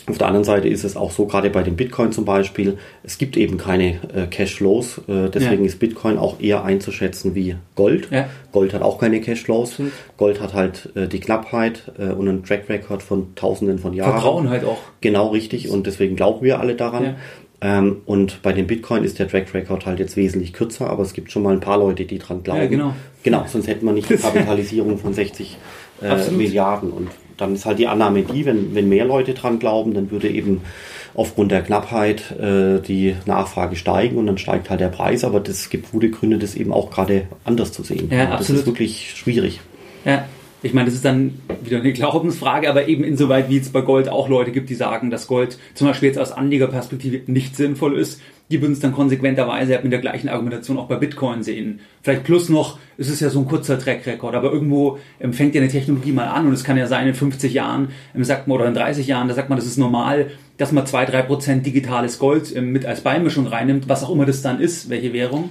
auf der anderen Seite ist es auch so, gerade bei dem Bitcoin zum Beispiel, es gibt eben keine äh, Cashflows. Äh, deswegen ja. ist Bitcoin auch eher einzuschätzen wie Gold. Ja. Gold hat auch keine Cashflows. Mhm. Gold hat halt äh, die Knappheit äh, und einen Track Record von Tausenden von Jahren. Vertrauen halt auch. Genau richtig. Und deswegen glauben wir alle daran. Ja. Ähm, und bei dem Bitcoin ist der Track Record halt jetzt wesentlich kürzer, aber es gibt schon mal ein paar Leute, die dran glauben. Ja, genau. Genau, sonst hätten wir nicht eine Kapitalisierung von 60 äh, Milliarden. Und dann ist halt die Annahme die, wenn, wenn mehr Leute dran glauben, dann würde eben aufgrund der Knappheit äh, die Nachfrage steigen und dann steigt halt der Preis. Aber es gibt gute Gründe, das eben auch gerade anders zu sehen. Ja, das ist wirklich schwierig. Ja, ich meine, das ist dann wieder eine Glaubensfrage, aber eben insoweit, wie es bei Gold auch Leute gibt, die sagen, dass Gold zum Beispiel jetzt aus Anlegerperspektive nicht sinnvoll ist, die würden es dann konsequenterweise mit der gleichen Argumentation auch bei Bitcoin sehen. Vielleicht plus noch, es ist ja so ein kurzer Track-Record, aber irgendwo ähm, fängt ja eine Technologie mal an und es kann ja sein, in 50 Jahren, ähm, sagt man, oder in 30 Jahren, da sagt man, das ist normal, dass man 2-3% digitales Gold ähm, mit als Beimischung reinnimmt, was auch immer das dann ist, welche Währung.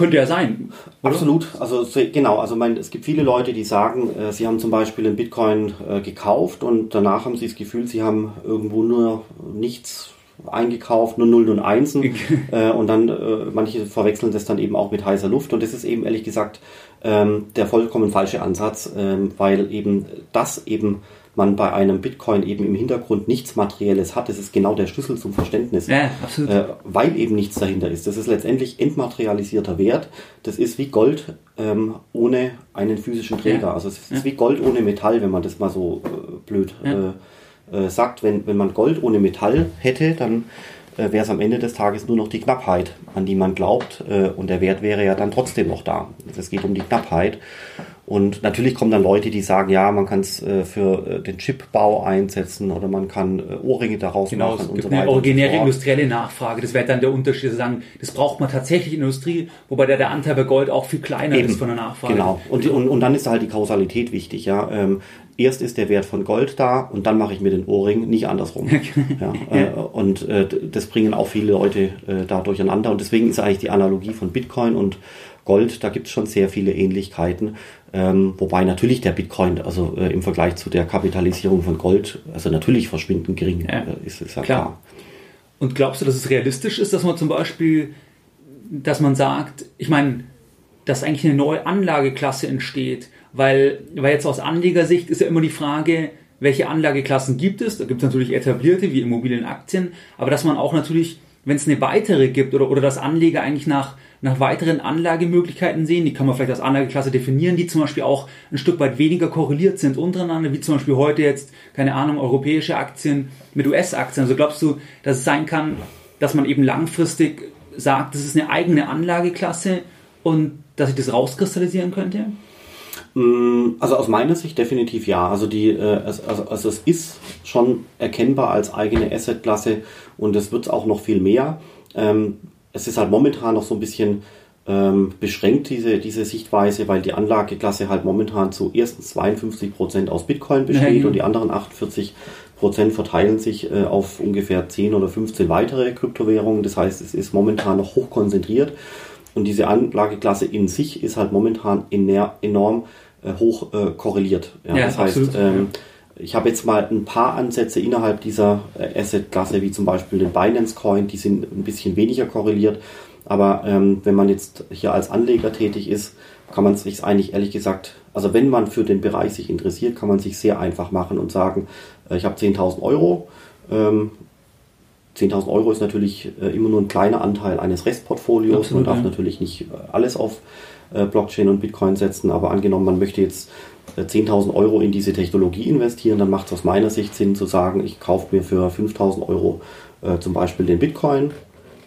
Könnte ja sein. Oder? Absolut. Also genau. Also mein, es gibt viele Leute, die sagen, äh, sie haben zum Beispiel einen Bitcoin äh, gekauft und danach haben sie das Gefühl, sie haben irgendwo nur nichts eingekauft, nur Nullen und Einsen. äh, und dann, äh, manche verwechseln das dann eben auch mit heißer Luft. Und das ist eben ehrlich gesagt ähm, der vollkommen falsche Ansatz, ähm, weil eben das eben man bei einem Bitcoin eben im Hintergrund nichts Materielles hat. Das ist genau der Schlüssel zum Verständnis. Ja, absolut. Äh, weil eben nichts dahinter ist. Das ist letztendlich entmaterialisierter Wert. Das ist wie Gold ähm, ohne einen physischen Träger. Ja. Also es ist ja. wie Gold ohne Metall, wenn man das mal so äh, blöd äh, äh sagt. Wenn, wenn man Gold ohne Metall hätte, dann äh, wäre es am Ende des Tages nur noch die Knappheit, an die man glaubt. Äh, und der Wert wäre ja dann trotzdem noch da. Es geht um die Knappheit. Und natürlich kommen dann Leute, die sagen, ja, man kann es äh, für äh, den Chipbau einsetzen oder man kann äh, Ohrringe daraus genau, machen es gibt und so. Eine originäre so industrielle Nachfrage. Das wäre dann der Unterschied, zu sagen, das braucht man tatsächlich in der Industrie, wobei der, der Anteil bei Gold auch viel kleiner Eben, ist von der Nachfrage. Genau. Und, und, und dann ist halt die Kausalität wichtig, ja. Ähm, erst ist der Wert von Gold da und dann mache ich mir den Ohrring, nicht andersrum. ja, äh, und äh, das bringen auch viele Leute äh, da durcheinander. Und deswegen ist eigentlich die Analogie von Bitcoin und Gold, da gibt es schon sehr viele Ähnlichkeiten. Ähm, wobei natürlich der Bitcoin, also äh, im Vergleich zu der Kapitalisierung von Gold, also natürlich verschwindend gering ja. äh, ist, ist ja klar. klar. Und glaubst du, dass es realistisch ist, dass man zum Beispiel, dass man sagt, ich meine, dass eigentlich eine neue Anlageklasse entsteht, weil, weil jetzt aus Anlegersicht ist ja immer die Frage, welche Anlageklassen gibt es? Da gibt es natürlich etablierte wie Immobilienaktien, aber dass man auch natürlich wenn es eine weitere gibt oder, oder dass Anleger eigentlich nach, nach weiteren Anlagemöglichkeiten sehen, die kann man vielleicht als Anlageklasse definieren, die zum Beispiel auch ein Stück weit weniger korreliert sind untereinander, wie zum Beispiel heute jetzt, keine Ahnung, europäische Aktien mit US-Aktien. Also glaubst du, dass es sein kann, dass man eben langfristig sagt, das ist eine eigene Anlageklasse und dass sich das rauskristallisieren könnte? Mm, also aus meiner Sicht definitiv ja. Also, die, äh, also, also es ist schon erkennbar als eigene Assetklasse und es wird auch noch viel mehr. Es ist halt momentan noch so ein bisschen ähm, beschränkt, diese, diese Sichtweise, weil die Anlageklasse halt momentan zu erstens 52 Prozent aus Bitcoin besteht ja, und die anderen 48 Prozent verteilen sich äh, auf ungefähr 10 oder 15 weitere Kryptowährungen. Das heißt, es ist momentan noch hoch konzentriert. Und diese Anlageklasse in sich ist halt momentan enorm äh, hoch äh, korreliert. Ja, ja das heißt, ähm, ich habe jetzt mal ein paar Ansätze innerhalb dieser äh, Asset-Klasse, wie zum Beispiel den Binance Coin, die sind ein bisschen weniger korreliert. Aber ähm, wenn man jetzt hier als Anleger tätig ist, kann man sich eigentlich ehrlich gesagt, also wenn man für den Bereich sich interessiert, kann man sich sehr einfach machen und sagen, äh, ich habe 10.000 Euro. Ähm, 10.000 Euro ist natürlich äh, immer nur ein kleiner Anteil eines Restportfolios. Absolut, man darf ja. natürlich nicht äh, alles auf Blockchain und Bitcoin setzen, aber angenommen, man möchte jetzt 10.000 Euro in diese Technologie investieren, dann macht es aus meiner Sicht Sinn zu sagen, ich kaufe mir für 5.000 Euro zum Beispiel den Bitcoin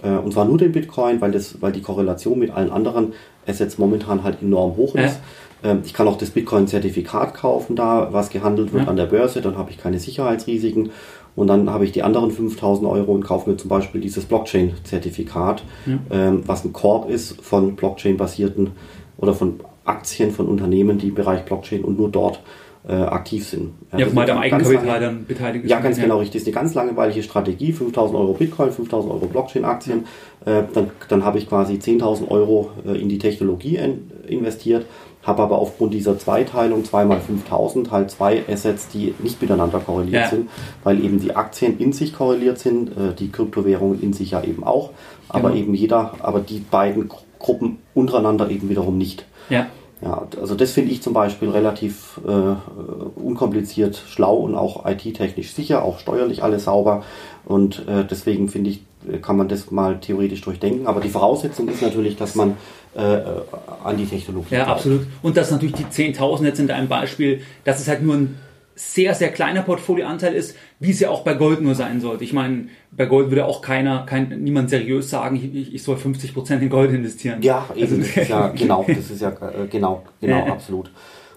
und zwar nur den Bitcoin, weil, das, weil die Korrelation mit allen anderen Assets momentan halt enorm hoch ist. Ja. Ich kann auch das Bitcoin-Zertifikat kaufen, da was gehandelt wird ja. an der Börse, dann habe ich keine Sicherheitsrisiken und dann habe ich die anderen 5000 Euro und kaufe mir zum Beispiel dieses Blockchain-Zertifikat, ja. ähm, was ein Korb ist von Blockchain-basierten oder von Aktien von Unternehmen, die im Bereich Blockchain und nur dort äh, aktiv sind. Ja, ja mal am Eigenkapital dann beteiligt Ja, ganz genau richtig. Das ist eine ganz langweilige Strategie. 5000 Euro Bitcoin, 5000 Euro Blockchain-Aktien. Äh, dann, dann habe ich quasi 10.000 Euro äh, in die Technologie investiert habe aber aufgrund dieser Zweiteilung 2 mal 5000 halt zwei Assets, die nicht miteinander korreliert ja. sind, weil eben die Aktien in sich korreliert sind, äh, die Kryptowährungen in sich ja eben auch, aber genau. eben jeder, aber die beiden Gruppen untereinander eben wiederum nicht. Ja. Ja, also das finde ich zum Beispiel relativ äh, unkompliziert, schlau und auch IT-technisch sicher, auch steuerlich alles sauber. Und äh, deswegen finde ich, kann man das mal theoretisch durchdenken. Aber die Voraussetzung ist natürlich, dass man äh, äh, an die Technologie. Ja, absolut. Und dass natürlich die 10.000 jetzt in deinem Beispiel, dass es halt nur ein sehr, sehr kleiner Portfolioanteil ist, wie es ja auch bei Gold nur sein sollte. Ich meine, bei Gold würde auch keiner, kein, niemand seriös sagen, ich, ich soll 50 Prozent in Gold investieren. Ja, eben, also, das ist ja, genau, das ist ja, äh, genau, genau, absolut.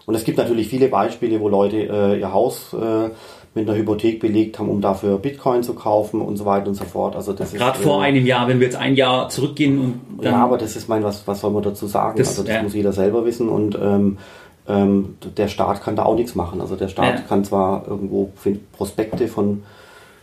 Und es gibt natürlich viele Beispiele, wo Leute äh, ihr Haus äh, mit einer Hypothek belegt haben, um dafür Bitcoin zu kaufen und so weiter und so fort. Also das Gerade vor äh, einem Jahr, wenn wir jetzt ein Jahr zurückgehen und Ja, aber das ist mein, was, was soll man dazu sagen? Das, also das ja. muss jeder selber wissen und ähm, ähm, der Staat kann da auch nichts machen. Also der Staat ja. kann zwar irgendwo Prospekte von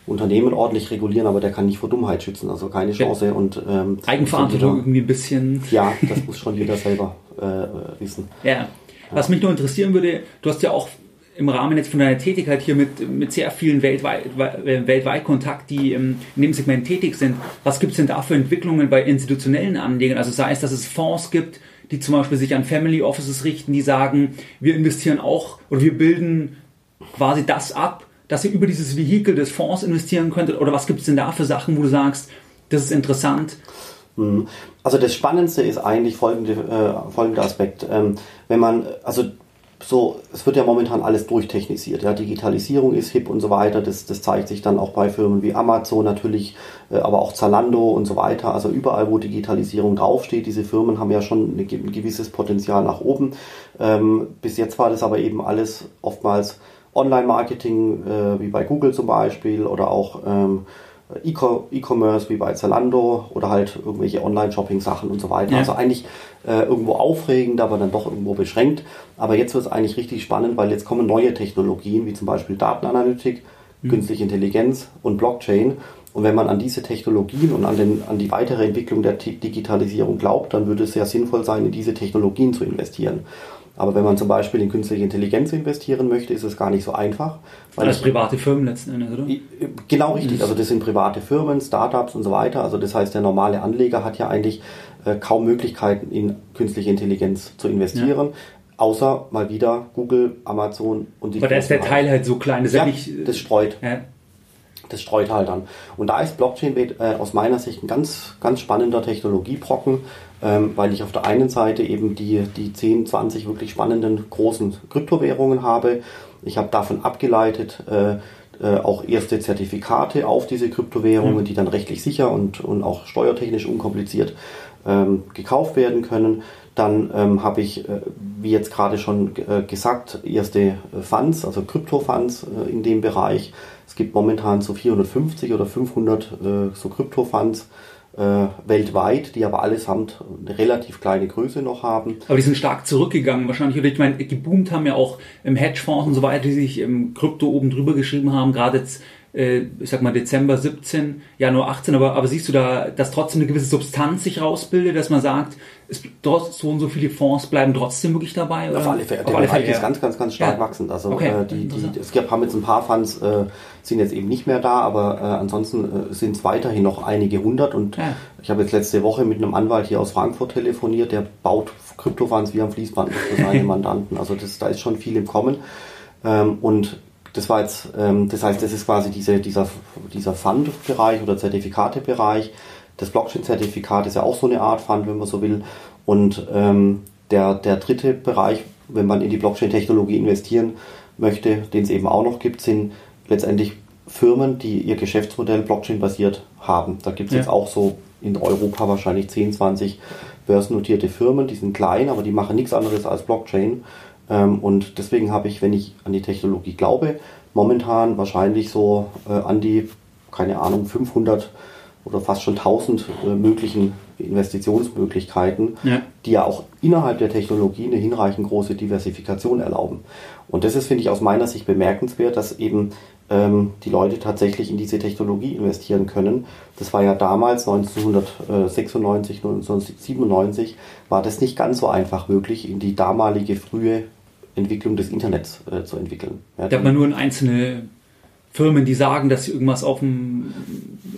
Unternehmen ordentlich regulieren, aber der kann nicht vor Dummheit schützen, also keine Chance. Ja. Und ähm, Eigenverantwortung irgendwie ein bisschen. Ja, das muss schon jeder selber äh, wissen. Ja. Was mich nur interessieren würde, du hast ja auch im Rahmen jetzt von deiner Tätigkeit hier mit, mit sehr vielen weltweit, weltweit Kontakt, die in dem Segment tätig sind. Was gibt es denn da für Entwicklungen bei institutionellen Anlegern? Also sei es, dass es Fonds gibt, die zum Beispiel sich an Family Offices richten, die sagen, wir investieren auch oder wir bilden quasi das ab, dass ihr über dieses Vehikel des Fonds investieren könntet? Oder was gibt es denn da für Sachen, wo du sagst, das ist interessant? Hm. Also das Spannendste ist eigentlich folgende, äh, folgender Aspekt. Ähm, wenn man, also so, es wird ja momentan alles durchtechnisiert. Ja, Digitalisierung ist hip und so weiter. Das, das zeigt sich dann auch bei Firmen wie Amazon natürlich, äh, aber auch Zalando und so weiter. Also überall, wo Digitalisierung draufsteht, diese Firmen haben ja schon ein gewisses Potenzial nach oben. Ähm, bis jetzt war das aber eben alles oftmals Online-Marketing, äh, wie bei Google zum Beispiel, oder auch ähm, E-Commerce wie bei Zalando oder halt irgendwelche Online-Shopping-Sachen und so weiter. Ja. Also eigentlich äh, irgendwo aufregend, aber dann doch irgendwo beschränkt. Aber jetzt wird es eigentlich richtig spannend, weil jetzt kommen neue Technologien wie zum Beispiel Datenanalytik, mhm. künstliche Intelligenz und Blockchain. Und wenn man an diese Technologien und an, den, an die weitere Entwicklung der Digitalisierung glaubt, dann würde es sehr sinnvoll sein, in diese Technologien zu investieren. Aber wenn man zum Beispiel in künstliche Intelligenz investieren möchte, ist es gar nicht so einfach. Weil das private Firmen letzten Endes, oder? Genau richtig. Also das sind private Firmen, Startups und so weiter. Also das heißt, der normale Anleger hat ja eigentlich äh, kaum Möglichkeiten in künstliche Intelligenz zu investieren. Ja. Außer mal wieder Google, Amazon und die. Aber da ist der Teil halt so klein, das, ja, nicht, das streut. Ja. Das streut halt dann. Und da ist Blockchain äh, aus meiner Sicht ein ganz, ganz spannender Technologiebrocken, weil ich auf der einen Seite eben die, die 10, 20 wirklich spannenden großen Kryptowährungen habe. Ich habe davon abgeleitet äh, äh, auch erste Zertifikate auf diese Kryptowährungen, mhm. die dann rechtlich sicher und, und auch steuertechnisch unkompliziert ähm, gekauft werden können. Dann ähm, habe ich, äh, wie jetzt gerade schon äh, gesagt, erste äh, Funds, also Krypto-Funds in dem Bereich. Es gibt momentan so 450 oder 500 äh, so Krypto-Funds äh, weltweit, die aber allesamt eine relativ kleine Größe noch haben. Aber die sind stark zurückgegangen wahrscheinlich. Oder ich meine, geboomt haben ja auch im Hedgefonds und so weiter, die sich im Krypto oben drüber geschrieben haben. Gerade jetzt äh, ich sag mal Dezember 17, Januar 18, aber, aber siehst du da, dass trotzdem eine gewisse Substanz sich rausbildet, dass man sagt, es, so und so viele Fonds bleiben trotzdem wirklich dabei? Oder? Auf alle Fälle. Der Bereich ist ganz, ganz, ganz stark ja. wachsend. Also okay. äh, die, die, es gibt, haben jetzt ein paar Funds, äh, sind jetzt eben nicht mehr da, aber äh, ansonsten äh, sind es weiterhin noch einige hundert und ja. ich habe jetzt letzte Woche mit einem Anwalt hier aus Frankfurt telefoniert, der baut Kryptofunds wie am Fließband für seine Mandanten. Also das, da ist schon viel im Kommen. Ähm, und das war jetzt, ähm, das heißt, das ist quasi diese, dieser, dieser Fund-Bereich oder Zertifikate-Bereich. Das Blockchain-Zertifikat ist ja auch so eine Art Fund, wenn man so will. Und ähm, der, der dritte Bereich, wenn man in die Blockchain-Technologie investieren möchte, den es eben auch noch gibt, sind letztendlich Firmen, die ihr Geschäftsmodell Blockchain-basiert haben. Da gibt es ja. jetzt auch so in Europa wahrscheinlich 10, 20 börsennotierte Firmen, die sind klein, aber die machen nichts anderes als Blockchain und deswegen habe ich, wenn ich an die Technologie glaube, momentan wahrscheinlich so äh, an die, keine Ahnung, 500 oder fast schon 1000 äh, möglichen Investitionsmöglichkeiten, ja. die ja auch innerhalb der Technologie eine hinreichend große Diversifikation erlauben. Und das ist, finde ich, aus meiner Sicht bemerkenswert, dass eben ähm, die Leute tatsächlich in diese Technologie investieren können. Das war ja damals, 1996, 1997, war das nicht ganz so einfach möglich, in die damalige frühe Entwicklung des Internets äh, zu entwickeln. Ja, da hat man nur in einzelne Firmen, die sagen, dass sie irgendwas auf dem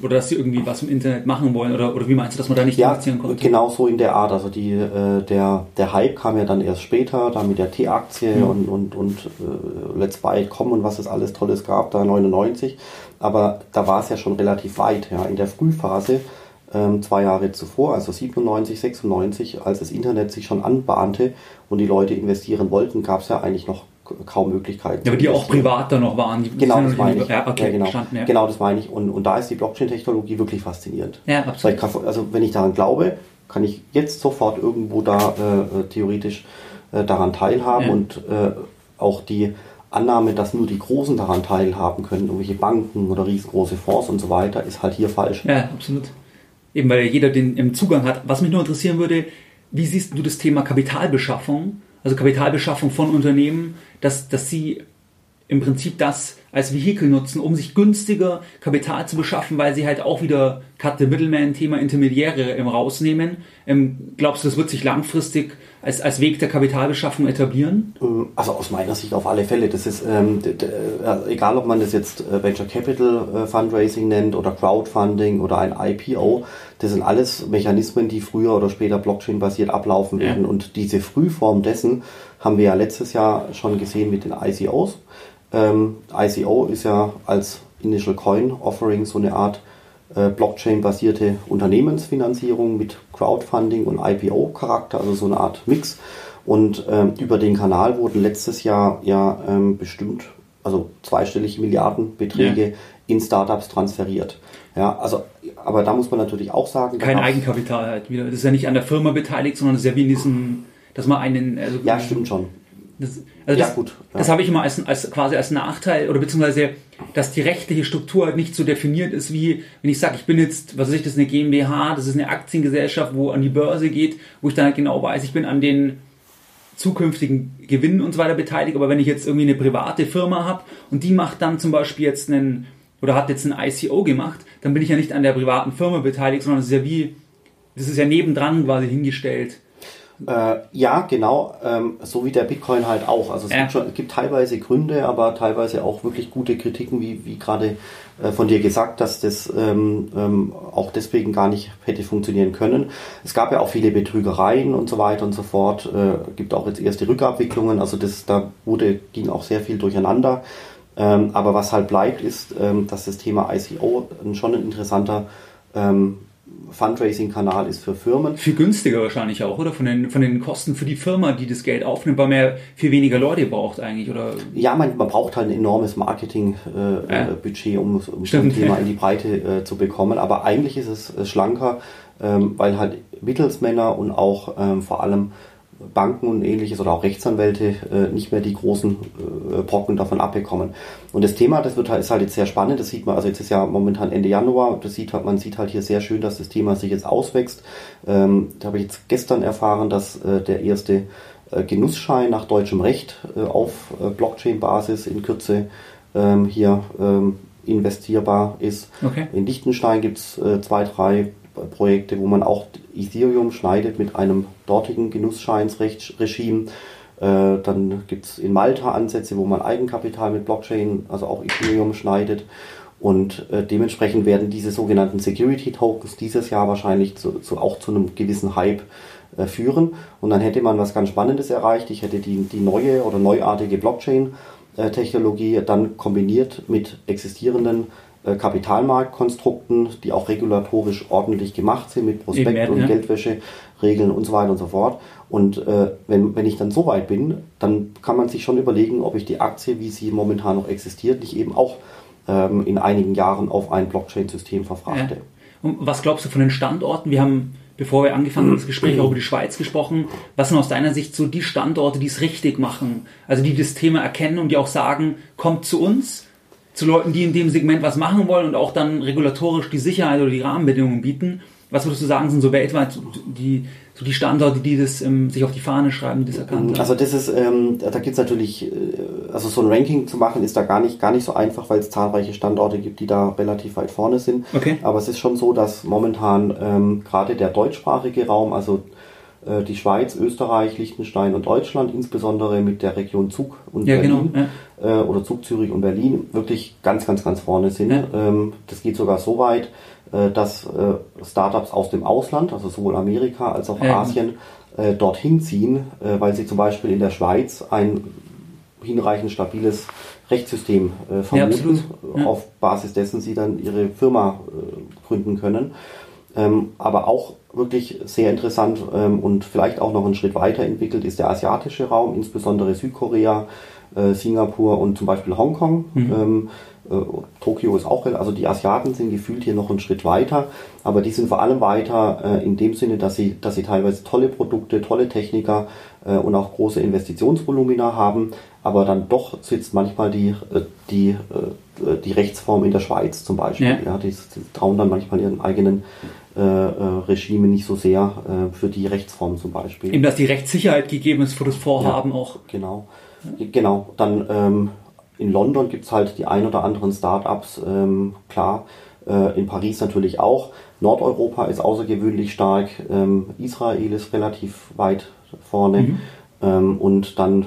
oder dass sie irgendwie was im Internet machen wollen oder, oder wie meinst du, dass man da nicht ja, investieren konnte? Genau so in der Art. Also die, äh, der, der Hype kam ja dann erst später, da mit der T-Aktie mhm. und, und, und äh, Let's Buy Com und was es alles Tolles gab, da 99. Aber da war es ja schon relativ weit. Ja. In der Frühphase, zwei Jahre zuvor, also 97, 96, als das Internet sich schon anbahnte und die Leute investieren wollten, gab es ja eigentlich noch kaum Möglichkeiten. Ja, aber die auch privat dann noch waren. genau, das meine ich. Ja, okay, ja, genau. Ja. genau, das meine ich. Und, und da ist die Blockchain-Technologie wirklich faszinierend. Ja, absolut. Also wenn ich daran glaube, kann ich jetzt sofort irgendwo da äh, theoretisch äh, daran teilhaben ja. und äh, auch die Annahme, dass nur die Großen daran teilhaben können, irgendwelche Banken oder riesengroße Fonds und so weiter, ist halt hier falsch. Ja, absolut. Eben weil jeder den Zugang hat. Was mich nur interessieren würde, wie siehst du das Thema Kapitalbeschaffung? also Kapitalbeschaffung von Unternehmen, dass, dass sie im Prinzip das als Vehikel nutzen, um sich günstiger Kapital zu beschaffen, weil sie halt auch wieder Cut the Middleman Thema Intermediäre im rausnehmen. Ähm, glaubst du, das wird sich langfristig als, als Weg der Kapitalbeschaffung etablieren? Ähm, also aus meiner Sicht auf alle Fälle. Das ist ähm, egal, ob man das jetzt äh, Venture Capital äh, Fundraising nennt oder Crowdfunding oder ein IPO. Das sind alles Mechanismen, die früher oder später Blockchain-basiert ablaufen werden. Ja. Und diese Frühform dessen haben wir ja letztes Jahr schon gesehen mit den ICOs. Ähm, ICO ist ja als Initial Coin Offering so eine Art äh, Blockchain-basierte Unternehmensfinanzierung mit Crowdfunding und IPO-Charakter, also so eine Art Mix. Und ähm, über den Kanal wurden letztes Jahr ja ähm, bestimmt, also zweistellige Milliardenbeträge ja. in Startups transferiert. Ja, also, aber da muss man natürlich auch sagen. Kein Eigenkapital halt wieder. Das ist ja nicht an der Firma beteiligt, sondern es ist ja wie in diesem, dass man einen. Also ja, stimmt schon. Das, also das, ja, gut. Ja. Das habe ich immer als, als quasi als Nachteil oder beziehungsweise, dass die rechtliche Struktur halt nicht so definiert ist, wie wenn ich sage, ich bin jetzt, was weiß ich, das ist eine GmbH, das ist eine Aktiengesellschaft, wo an die Börse geht, wo ich dann halt genau weiß, ich bin an den zukünftigen Gewinnen und so weiter beteiligt. Aber wenn ich jetzt irgendwie eine private Firma habe und die macht dann zum Beispiel jetzt einen oder hat jetzt ein ICO gemacht, dann bin ich ja nicht an der privaten Firma beteiligt, sondern es ist ja wie, das ist ja nebendran quasi hingestellt. Äh, ja, genau, ähm, so wie der Bitcoin halt auch. Also es, ja. gibt schon, es gibt teilweise Gründe, aber teilweise auch wirklich gute Kritiken, wie, wie gerade äh, von dir gesagt, dass das ähm, ähm, auch deswegen gar nicht hätte funktionieren können. Es gab ja auch viele Betrügereien und so weiter und so fort. Äh, gibt auch jetzt erste Rückabwicklungen, also das da wurde ging auch sehr viel durcheinander. Ähm, aber was halt bleibt, ist, ähm, dass das Thema ICO schon ein interessanter ähm, Fundraising-Kanal ist für Firmen. Viel günstiger wahrscheinlich auch, oder? Von den, von den Kosten für die Firma, die das Geld aufnimmt, weil man ja viel weniger Leute braucht eigentlich, oder? Ja, man, man braucht halt ein enormes Marketing-Budget, äh, ja. um, um so ein Thema in die Breite äh, zu bekommen. Aber eigentlich ist es äh, schlanker, ähm, weil halt Mittelsmänner und auch ähm, vor allem Banken und ähnliches oder auch Rechtsanwälte äh, nicht mehr die großen äh, Brocken davon abbekommen. Und das Thema, das wird halt, ist halt jetzt sehr spannend, das sieht man, also jetzt ist ja momentan Ende Januar, das sieht halt, man sieht halt hier sehr schön, dass das Thema sich jetzt auswächst. Ähm, da habe ich jetzt gestern erfahren, dass äh, der erste äh, Genussschein nach deutschem Recht äh, auf äh, Blockchain-Basis in Kürze ähm, hier ähm, investierbar ist. Okay. In Liechtenstein gibt's äh, zwei, drei Projekte, wo man auch Ethereum schneidet mit einem dortigen Genussscheinsregime. Äh, dann gibt es in Malta Ansätze, wo man Eigenkapital mit Blockchain, also auch Ethereum schneidet. Und äh, dementsprechend werden diese sogenannten Security Tokens dieses Jahr wahrscheinlich zu, zu, auch zu einem gewissen Hype äh, führen. Und dann hätte man was ganz Spannendes erreicht. Ich hätte die, die neue oder neuartige Blockchain-Technologie dann kombiniert mit existierenden äh, Kapitalmarktkonstrukten, die auch regulatorisch ordentlich gemacht sind mit Prospekt Eben, und ja. Geldwäscheregeln und so weiter und so fort. Und äh, wenn, wenn ich dann so weit bin, dann kann man sich schon überlegen, ob ich die Aktie, wie sie momentan noch existiert, nicht eben auch ähm, in einigen Jahren auf ein Blockchain-System verfrachte. Ja. Und was glaubst du von den Standorten? Wir haben, bevor wir angefangen haben, das Gespräch auch über die Schweiz gesprochen. Was sind aus deiner Sicht so die Standorte, die es richtig machen? Also die das Thema erkennen und die auch sagen, kommt zu uns, zu Leuten, die in dem Segment was machen wollen und auch dann regulatorisch die Sicherheit oder die Rahmenbedingungen bieten. Was würdest du sagen, sind so weltweit die, so die Standorte, die das ähm, sich auf die Fahne schreiben, die das erkannt haben? Also das ist, ähm, da gibt es natürlich, äh, also so ein Ranking zu machen, ist da gar nicht, gar nicht so einfach, weil es zahlreiche Standorte gibt, die da relativ weit vorne sind. Okay. Aber es ist schon so, dass momentan ähm, gerade der deutschsprachige Raum, also die Schweiz, Österreich, Liechtenstein und Deutschland, insbesondere mit der Region Zug und ja, Berlin genau, ja. Äh, oder Zug Zürich und Berlin, wirklich ganz, ganz, ganz vorne sind. Ja. Ähm, das geht sogar so weit, äh, dass Startups aus dem Ausland, also sowohl Amerika als auch Asien, dorthin ziehen, weil sie zum Beispiel in der Schweiz ein hinreichend stabiles Rechtssystem vermuten, auf Basis dessen sie dann ihre Firma gründen können. Ähm, aber auch wirklich sehr interessant ähm, und vielleicht auch noch einen Schritt weiterentwickelt ist der asiatische Raum, insbesondere Südkorea, äh, Singapur und zum Beispiel Hongkong. Mhm. Ähm, äh, Tokio ist auch, also die Asiaten sind gefühlt hier noch einen Schritt weiter, aber die sind vor allem weiter äh, in dem Sinne, dass sie, dass sie teilweise tolle Produkte, tolle Techniker äh, und auch große Investitionsvolumina haben, aber dann doch sitzt manchmal die, äh, die, äh, die Rechtsform in der Schweiz zum Beispiel. Ja. ja die, die trauen dann manchmal ihren eigenen äh, äh, Regime nicht so sehr äh, für die Rechtsform zum Beispiel. Eben, dass die Rechtssicherheit gegeben ist für das Vorhaben ja, auch. Genau. Genau. Dann ähm, in London gibt es halt die ein oder anderen Start-ups, ähm, klar. Äh, in Paris natürlich auch. Nordeuropa ist außergewöhnlich stark. Ähm, Israel ist relativ weit vorne. Mhm. Ähm, und dann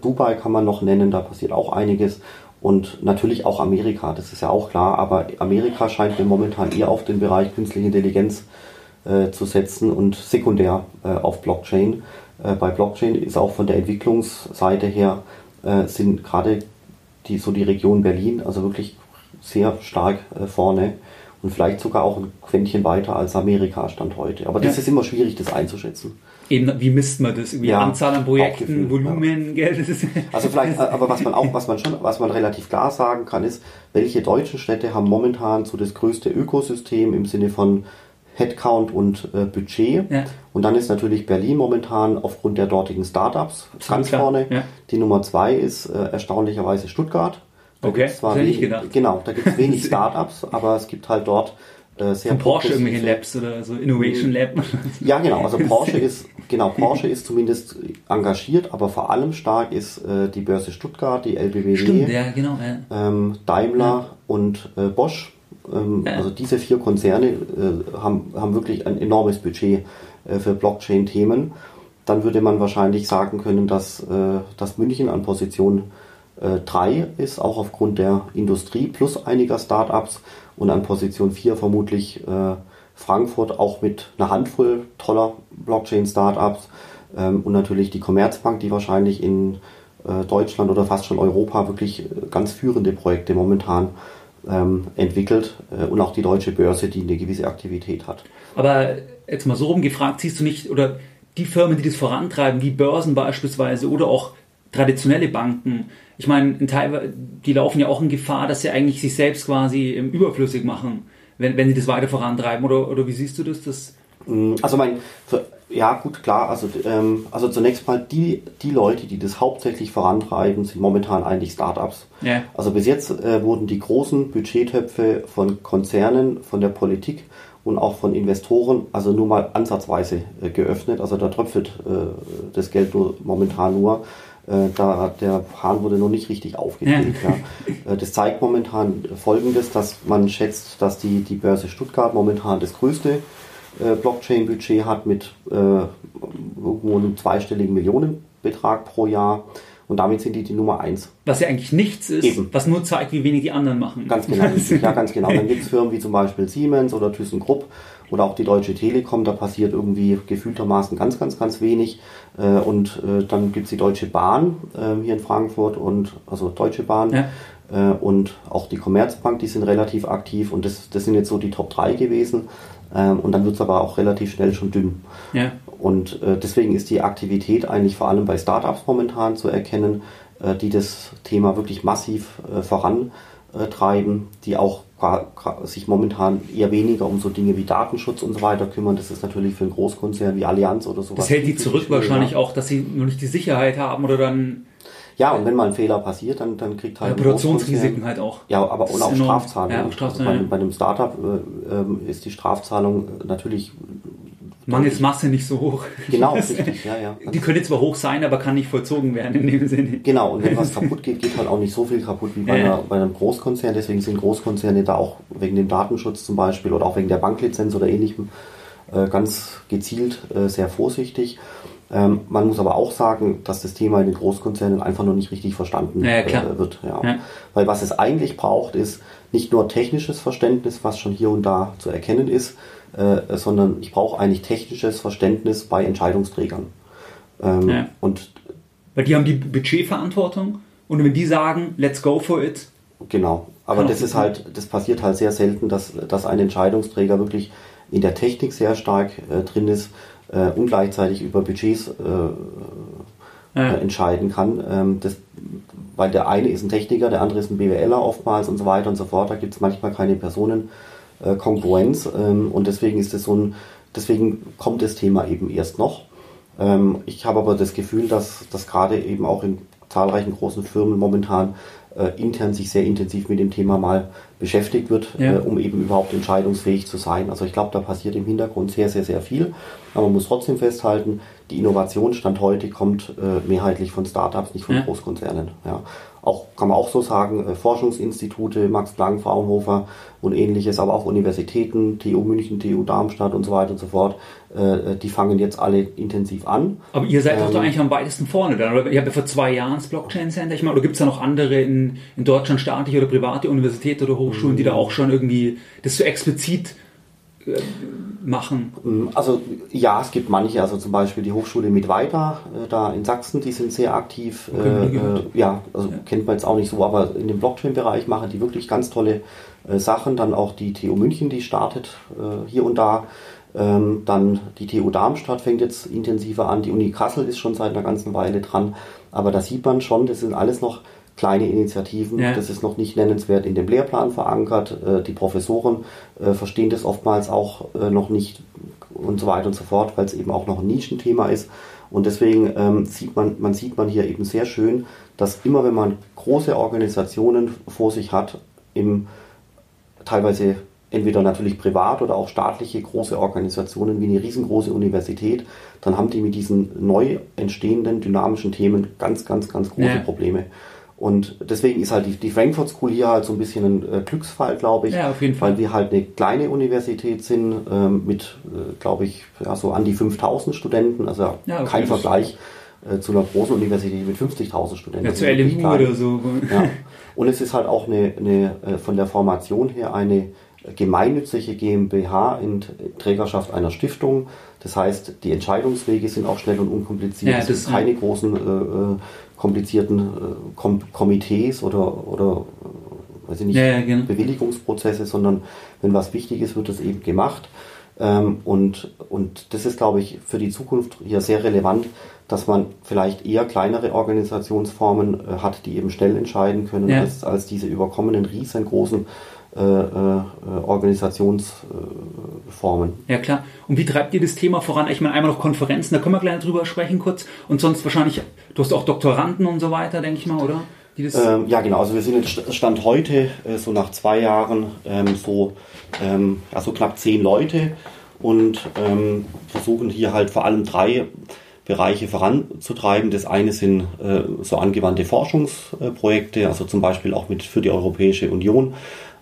Dubai kann man noch nennen, da passiert auch einiges und natürlich auch Amerika, das ist ja auch klar, aber Amerika scheint mir momentan eher auf den Bereich künstliche Intelligenz äh, zu setzen und sekundär äh, auf Blockchain. Äh, bei Blockchain ist auch von der Entwicklungsseite her äh, sind gerade die, so die Region Berlin, also wirklich sehr stark äh, vorne und vielleicht sogar auch ein Quäntchen weiter als Amerika stand heute. Aber das ja. ist immer schwierig, das einzuschätzen. Eben, wie misst man das? Irgendwie ja, Anzahl an Projekten, Volumen, ja. Geld? also vielleicht, aber was man auch, was man schon, was man relativ klar sagen kann, ist, welche deutschen Städte haben momentan so das größte Ökosystem im Sinne von Headcount und äh, Budget. Ja. Und dann ist natürlich Berlin momentan aufgrund der dortigen Startups ganz klar. vorne. Ja. Die Nummer zwei ist äh, erstaunlicherweise Stuttgart. Da okay, zwar wenig, gedacht. Genau, da gibt es wenig Startups, aber es gibt halt dort äh, sehr Von Porsche irgendwelche Labs oder so Innovation Lab. Ja, genau. Also Porsche ist genau Porsche ist zumindest engagiert, aber vor allem stark ist äh, die Börse Stuttgart, die LBBW, Stimmt, ja, genau, ja. Ähm, Daimler ja. und äh, Bosch. Ähm. Also diese vier Konzerne äh, haben haben wirklich ein enormes Budget äh, für Blockchain-Themen. Dann würde man wahrscheinlich sagen können, dass dass München an Position 3 ist, auch aufgrund der Industrie plus einiger Startups und an Position 4 vermutlich äh, Frankfurt auch mit einer Handvoll toller Blockchain-Startups ähm, und natürlich die Commerzbank, die wahrscheinlich in äh, Deutschland oder fast schon Europa wirklich äh, ganz führende Projekte momentan ähm, entwickelt äh, und auch die deutsche Börse, die eine gewisse Aktivität hat. Aber jetzt mal so rumgefragt, siehst du nicht, oder die Firmen, die das vorantreiben, wie Börsen beispielsweise oder auch traditionelle Banken, ich meine, die laufen ja auch in Gefahr, dass sie eigentlich sich selbst quasi überflüssig machen, wenn, wenn sie das weiter vorantreiben. Oder, oder wie siehst du das? das mm, also mein, ja gut, klar, also, ähm, also zunächst mal die, die Leute, die das hauptsächlich vorantreiben, sind momentan eigentlich Startups. Ja. Also bis jetzt äh, wurden die großen Budgettöpfe von Konzernen, von der Politik und auch von Investoren, also nur mal ansatzweise äh, geöffnet. Also da tröpfelt äh, das Geld nur, momentan nur. Äh, da der Hahn wurde noch nicht richtig aufgedreht. Ja. ja. Äh, das zeigt momentan Folgendes, dass man schätzt, dass die, die Börse Stuttgart momentan das größte äh, Blockchain-Budget hat mit äh, irgendwo einem zweistelligen Millionenbetrag pro Jahr. Und damit sind die die Nummer eins. Was ja eigentlich nichts ist, Eben. was nur zeigt, wie wenig die anderen machen. Ganz genau. ja, ganz genau. Dann gibt es Firmen wie zum Beispiel Siemens oder ThyssenKrupp oder auch die Deutsche Telekom, da passiert irgendwie gefühltermaßen ganz, ganz, ganz wenig. Äh, und äh, dann gibt es die Deutsche Bahn ähm, hier in Frankfurt und also Deutsche Bahn. Ja. Äh, und auch die Commerzbank, die sind relativ aktiv und das, das sind jetzt so die Top 3 gewesen. Ähm, und dann wird es aber auch relativ schnell schon dünn. Ja. Und äh, deswegen ist die Aktivität eigentlich vor allem bei Startups momentan zu erkennen, äh, die das Thema wirklich massiv äh, vorantreiben, die auch sich momentan eher weniger um so Dinge wie Datenschutz und so weiter kümmern. Das ist natürlich für einen Großkonzern wie Allianz oder sowas. Das hält die zurück wahrscheinlich auch, dass sie nur nicht die Sicherheit haben oder dann ja, und wenn mal ein Fehler passiert, dann, dann kriegt halt. Reputationsrisiken halt auch. Ja, aber und auch Strafzahlungen. Ja, Strafzahlungen. Also bei, bei, einem Startup äh, ähm, ist die Strafzahlung natürlich. Mangels Masse nicht so hoch. Genau, richtig, ja, ja. Die können zwar hoch sein, aber kann nicht vollzogen werden in dem Sinne. Genau, und wenn was kaputt geht, geht halt auch nicht so viel kaputt wie bei, ja. einer, bei einem Großkonzern. Deswegen sind Großkonzerne da auch wegen dem Datenschutz zum Beispiel oder auch wegen der Banklizenz oder ähnlichem äh, ganz gezielt äh, sehr vorsichtig. Ähm, man muss aber auch sagen, dass das Thema in den Großkonzernen einfach noch nicht richtig verstanden ja, äh, wird. Ja. ja. Weil was es eigentlich braucht, ist nicht nur technisches Verständnis, was schon hier und da zu erkennen ist, äh, sondern ich brauche eigentlich technisches Verständnis bei Entscheidungsträgern. Ähm, ja. und Weil die haben die Budgetverantwortung und wenn die sagen, let's go for it. Genau. Aber das ist halt, das passiert halt sehr selten, dass, dass ein Entscheidungsträger wirklich in der Technik sehr stark äh, drin ist äh, und gleichzeitig über Budgets äh, ja. Äh, entscheiden kann. Ähm, das, weil der eine ist ein Techniker, der andere ist ein BWLer oftmals und so weiter und so fort. Da gibt es manchmal keine Personenkongruenz ähm, und deswegen ist es so ein, deswegen kommt das Thema eben erst noch. Ähm, ich habe aber das Gefühl, dass das gerade eben auch in zahlreichen großen Firmen momentan äh, intern sich sehr intensiv mit dem Thema mal beschäftigt wird, ja. äh, um eben überhaupt entscheidungsfähig zu sein. Also ich glaube, da passiert im Hintergrund sehr, sehr, sehr viel. Aber man muss trotzdem festhalten, die Innovationsstand heute kommt äh, mehrheitlich von Startups, nicht von ja. Großkonzernen. Ja auch, kann man auch so sagen, äh, Forschungsinstitute, Max Planck, Fraunhofer und ähnliches, aber auch Universitäten, TU München, TU Darmstadt und so weiter und so fort, äh, äh, die fangen jetzt alle intensiv an. Aber ihr seid ähm, doch eigentlich am weitesten vorne dann, oder? Ihr habt ja vor zwei Jahren das Blockchain Center, ich meine, oder gibt es da noch andere in, in Deutschland, staatliche oder private Universitäten oder Hochschulen, die da auch schon irgendwie das so explizit machen? Mm, also ja, es gibt manche, also zum Beispiel die Hochschule mit weiter, äh, da in Sachsen, die sind sehr aktiv. Okay, äh, ja, also ja. kennt man jetzt auch nicht so, aber in dem Blockchain-Bereich machen die wirklich ganz tolle äh, Sachen. Dann auch die TU München, die startet äh, hier und da. Ähm, dann die TU Darmstadt fängt jetzt intensiver an. Die Uni Kassel ist schon seit einer ganzen Weile dran. Aber da sieht man schon, das sind alles noch kleine Initiativen. Ja. Das ist noch nicht nennenswert in dem Lehrplan verankert. Äh, die Professoren äh, verstehen das oftmals auch äh, noch nicht und so weiter und so fort, weil es eben auch noch ein Nischenthema ist. Und deswegen ähm, sieht man, man sieht man hier eben sehr schön, dass immer wenn man große Organisationen vor sich hat, im teilweise entweder natürlich privat oder auch staatliche große Organisationen wie eine riesengroße Universität, dann haben die mit diesen neu entstehenden dynamischen Themen ganz, ganz, ganz große ja. Probleme. Und deswegen ist halt die, die Frankfurt School hier halt so ein bisschen ein äh, Glücksfall, glaube ich. Ja, auf jeden Fall. Weil wir halt eine kleine Universität sind ähm, mit, äh, glaube ich, ja, so an die 5000 Studenten. Also ja, kein Vergleich äh, zu einer großen Universität mit 50.000 Studenten. Ja, zu LMU oder so. Ja. Und es ist halt auch eine, eine äh, von der Formation her eine gemeinnützige GmbH in Trägerschaft einer Stiftung. Das heißt, die Entscheidungswege sind auch schnell und unkompliziert. Ja, es gibt keine ja. großen äh, äh komplizierten äh, Kom Komitees oder, oder weiß ich nicht, ja, genau. Bewilligungsprozesse, sondern wenn was wichtig ist, wird das eben gemacht. Ähm, und, und das ist, glaube ich, für die Zukunft hier sehr relevant, dass man vielleicht eher kleinere Organisationsformen äh, hat, die eben schnell entscheiden können, ja. als, als diese überkommenen riesengroßen äh, äh, Organisationsformen. ja klar. Und wie treibt ihr das Thema voran? Ich meine, einmal noch Konferenzen, da können wir gleich drüber sprechen kurz. Und sonst wahrscheinlich, du hast auch Doktoranden und so weiter, denke ich mal, oder? Ähm, ja, genau. Also wir sind jetzt Stand heute, äh, so nach zwei Jahren, ähm, so ähm, also knapp zehn Leute und ähm, versuchen hier halt vor allem drei Bereiche voranzutreiben. Das eine sind äh, so angewandte Forschungsprojekte, also zum Beispiel auch mit für die Europäische Union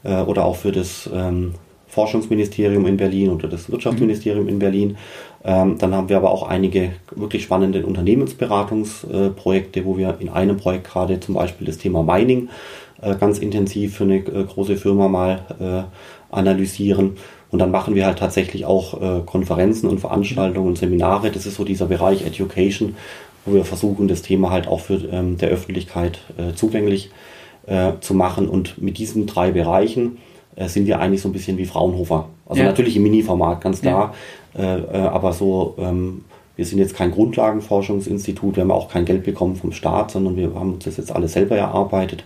äh, oder auch für das ähm, Forschungsministerium in Berlin oder das Wirtschaftsministerium in Berlin. Ähm, dann haben wir aber auch einige wirklich spannende Unternehmensberatungsprojekte, wo wir in einem Projekt gerade zum Beispiel das Thema Mining äh, ganz intensiv für eine äh, große Firma mal äh, analysieren. Und dann machen wir halt tatsächlich auch äh, Konferenzen und Veranstaltungen und Seminare. Das ist so dieser Bereich Education, wo wir versuchen, das Thema halt auch für ähm, der Öffentlichkeit äh, zugänglich äh, zu machen. Und mit diesen drei Bereichen äh, sind wir eigentlich so ein bisschen wie Fraunhofer. Also ja. natürlich im Mini-Format, ganz klar. Ja. Äh, äh, aber so ähm, wir sind jetzt kein Grundlagenforschungsinstitut, wir haben auch kein Geld bekommen vom Staat, sondern wir haben uns das jetzt alles selber erarbeitet.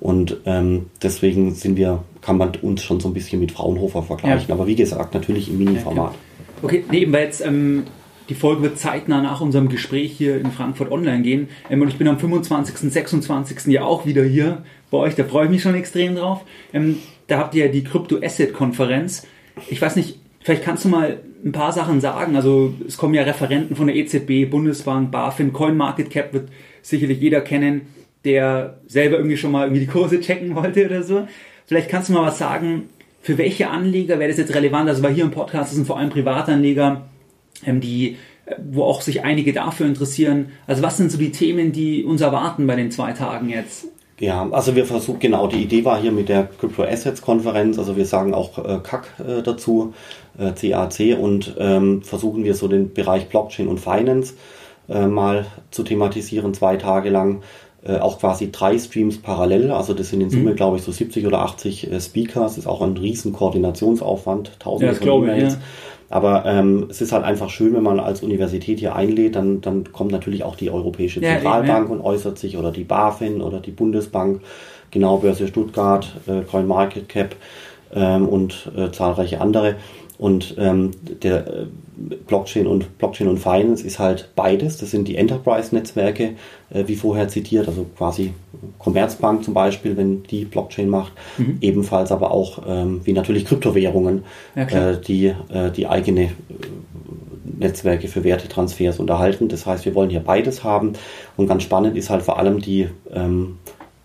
Und ähm, deswegen sind wir, kann man uns schon so ein bisschen mit Fraunhofer vergleichen. Ja. Aber wie gesagt, natürlich im Mini-Format. Ja, okay, nee, weil jetzt ähm, die Folge wird zeitnah nach unserem Gespräch hier in Frankfurt online gehen. Ähm, und ich bin am 25., 26. ja auch wieder hier bei euch, da freue ich mich schon extrem drauf. Ähm, da habt ihr ja die Crypto-Asset-Konferenz. Ich weiß nicht, Vielleicht kannst du mal ein paar Sachen sagen. Also es kommen ja Referenten von der EZB, Bundesbank, BaFin, CoinMarketCap wird sicherlich jeder kennen, der selber irgendwie schon mal irgendwie die Kurse checken wollte oder so. Vielleicht kannst du mal was sagen, für welche Anleger wäre das jetzt relevant? Also bei hier im Podcast sind vor allem Privatanleger, ähm, die, äh, wo auch sich einige dafür interessieren. Also was sind so die Themen, die uns erwarten bei den zwei Tagen jetzt? Ja, also wir versuchen, genau, die Idee war hier mit der Crypto Assets Konferenz, also wir sagen auch äh, CAC äh, dazu, äh, CAC und ähm, versuchen wir so den Bereich Blockchain und Finance äh, mal zu thematisieren, zwei Tage lang. Äh, auch quasi drei Streams parallel, also das sind in Summe, mhm. glaube ich, so 70 oder 80 äh, Speaker, das ist auch ein riesen Koordinationsaufwand, tausende ja, von E-Mails. Ja. Aber ähm, es ist halt einfach schön, wenn man als Universität hier einlädt, dann, dann kommt natürlich auch die Europäische Zentralbank ja, und äußert sich oder die BaFin oder die Bundesbank, genau Börse Stuttgart, äh, CoinMarketCap ähm, und äh, zahlreiche andere. Und ähm, der äh, Blockchain und Blockchain und Finance ist halt beides. Das sind die Enterprise-Netzwerke, äh, wie vorher zitiert, also quasi Commerzbank zum Beispiel, wenn die Blockchain macht. Mhm. Ebenfalls aber auch ähm, wie natürlich Kryptowährungen, ja, äh, die äh, die eigene äh, Netzwerke für Wertetransfers unterhalten. Das heißt, wir wollen hier beides haben. Und ganz spannend ist halt vor allem die ähm,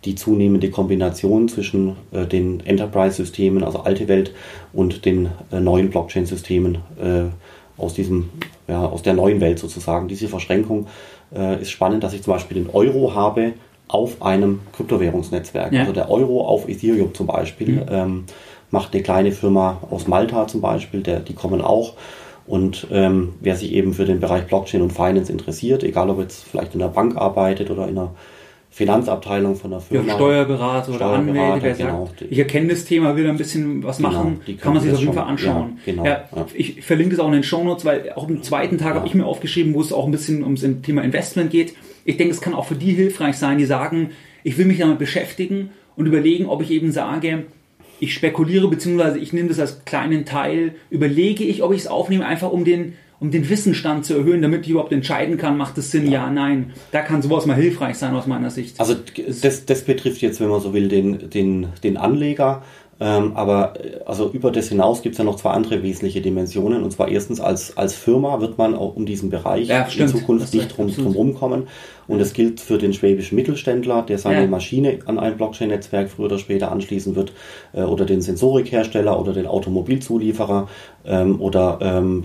die zunehmende Kombination zwischen äh, den Enterprise-Systemen, also alte Welt, und den äh, neuen Blockchain-Systemen äh, aus diesem, ja, aus der neuen Welt sozusagen. Diese Verschränkung äh, ist spannend, dass ich zum Beispiel den Euro habe auf einem Kryptowährungsnetzwerk. Ja. Also der Euro auf Ethereum zum Beispiel mhm. ähm, macht eine kleine Firma aus Malta zum Beispiel, der, die kommen auch. Und ähm, wer sich eben für den Bereich Blockchain und Finance interessiert, egal ob jetzt vielleicht in der Bank arbeitet oder in einer Finanzabteilung von der Firma. Ja, Steuerberater, oder Anwälte, wer genau. sagt, ich erkenne das Thema, will ein bisschen was genau, machen, kann man sich auf jeden Fall anschauen. Ja, genau, ja, ja. Ich verlinke das auch in den Shownotes, weil auch im zweiten Tag habe ich mir aufgeschrieben, wo es auch ein bisschen ums Thema Investment geht. Ich denke, es kann auch für die hilfreich sein, die sagen, ich will mich damit beschäftigen und überlegen, ob ich eben sage, ich spekuliere, beziehungsweise ich nehme das als kleinen Teil, überlege ich, ob ich es aufnehme, einfach um den um den Wissensstand zu erhöhen, damit ich überhaupt entscheiden kann, macht es Sinn, ja. ja, nein. Da kann sowas mal hilfreich sein aus meiner Sicht. Also das, das betrifft jetzt, wenn man so will, den, den, den Anleger. Ähm, aber äh, also über das hinaus gibt es ja noch zwei andere wesentliche Dimensionen. Und zwar erstens als, als Firma wird man auch um diesen Bereich ja, in Zukunft nicht drum, drum rumkommen. Und das gilt für den schwäbischen Mittelständler, der seine ja. Maschine an ein Blockchain-Netzwerk früher oder später anschließen wird, äh, oder den Sensorikhersteller oder den Automobilzulieferer ähm, oder ähm,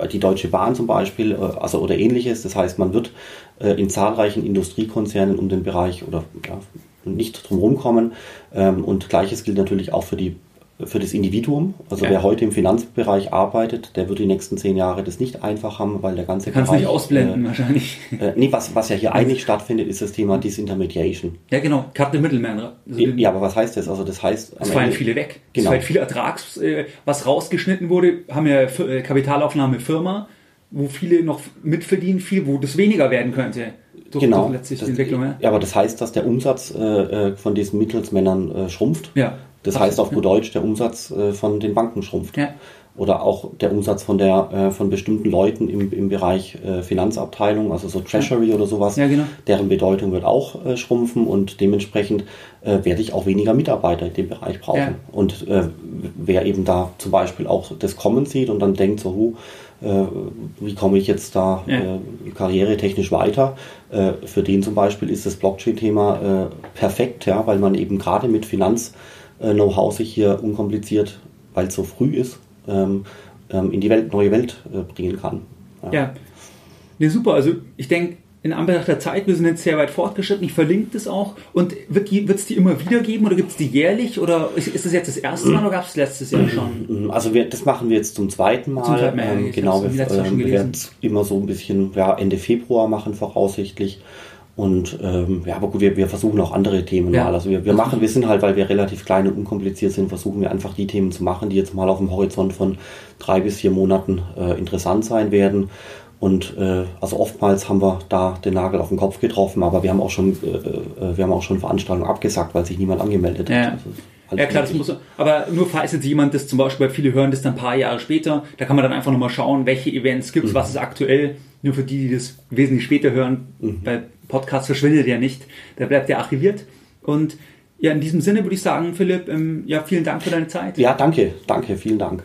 äh, die Deutsche Bahn zum Beispiel, äh, also oder ähnliches. Das heißt, man wird äh, in zahlreichen Industriekonzernen um den Bereich oder ja, nicht drum kommen. Ähm, und gleiches gilt natürlich auch für die für das Individuum. Also ja. wer heute im Finanzbereich arbeitet, der wird die nächsten zehn Jahre das nicht einfach haben, weil der ganze Kannst Bereich... nicht ausblenden äh, wahrscheinlich. Äh, nee, was, was ja hier eigentlich stattfindet, ist das Thema Disintermediation. Ja genau, Cut the Middleman. Also ja, aber was heißt das? Also das heißt... Es fallen viele weg. Genau. Es fallen viele Ertrags... Äh, was rausgeschnitten wurde, haben ja äh, Kapitalaufnahme Firma, wo viele noch mitverdienen, viel, wo das weniger werden könnte. Durch, genau. Durch letztlich das, die Entwicklung, ja. ja. aber das heißt, dass der Umsatz äh, von diesen Mittelsmännern äh, schrumpft. Ja. Das Absolut, heißt auf gut Deutsch, der Umsatz äh, von den Banken schrumpft. Ja. Oder auch der Umsatz von der äh, von bestimmten Leuten im, im Bereich äh, Finanzabteilung, also so Treasury ja. oder sowas, ja, genau. deren Bedeutung wird auch äh, schrumpfen und dementsprechend äh, werde ich auch weniger Mitarbeiter in dem Bereich brauchen. Ja. Und äh, wer eben da zum Beispiel auch das Kommen sieht und dann denkt so, huh, äh, wie komme ich jetzt da ja. äh, karrieretechnisch weiter. Äh, für den zum Beispiel ist das Blockchain-Thema äh, perfekt, ja, weil man eben gerade mit Finanz äh, Know-how sich hier unkompliziert, weil es so früh ist, ähm, ähm, in die Welt, neue Welt äh, bringen kann. Ja, ja. Nee, super. Also ich denke, in Anbetracht der Zeit, wir sind jetzt sehr weit fortgeschritten, ich verlinke das auch. Und wird es die immer wieder geben oder gibt es die jährlich? Oder ist, ist das jetzt das erste Mal oder gab es letztes Jahr schon? Also wir, das machen wir jetzt zum zweiten Mal. Zum zweiten Mal ähm, genau, wir, ähm, wir werden es immer so ein bisschen ja, Ende Februar machen, voraussichtlich. Und ähm, ja, aber gut, wir, wir versuchen auch andere Themen ja. mal. Also wir, wir machen, wir sind halt, weil wir relativ klein und unkompliziert sind, versuchen wir einfach die Themen zu machen, die jetzt mal auf dem Horizont von drei bis vier Monaten äh, interessant sein werden. Und äh, also oftmals haben wir da den Nagel auf den Kopf getroffen, aber wir haben auch schon, äh, äh wir haben auch schon Veranstaltungen abgesagt, weil sich niemand angemeldet ja. hat. Also ja klar, das muss, aber nur falls jetzt jemand das zum Beispiel, viele hören das dann ein paar Jahre später, da kann man dann einfach nochmal schauen, welche Events gibt es, mhm. was ist aktuell, nur für die, die das wesentlich später hören, mhm. weil Podcast verschwindet ja nicht, der bleibt ja archiviert. Und ja, in diesem Sinne würde ich sagen, Philipp, ähm, ja, vielen Dank für deine Zeit. Ja, danke, danke, vielen Dank.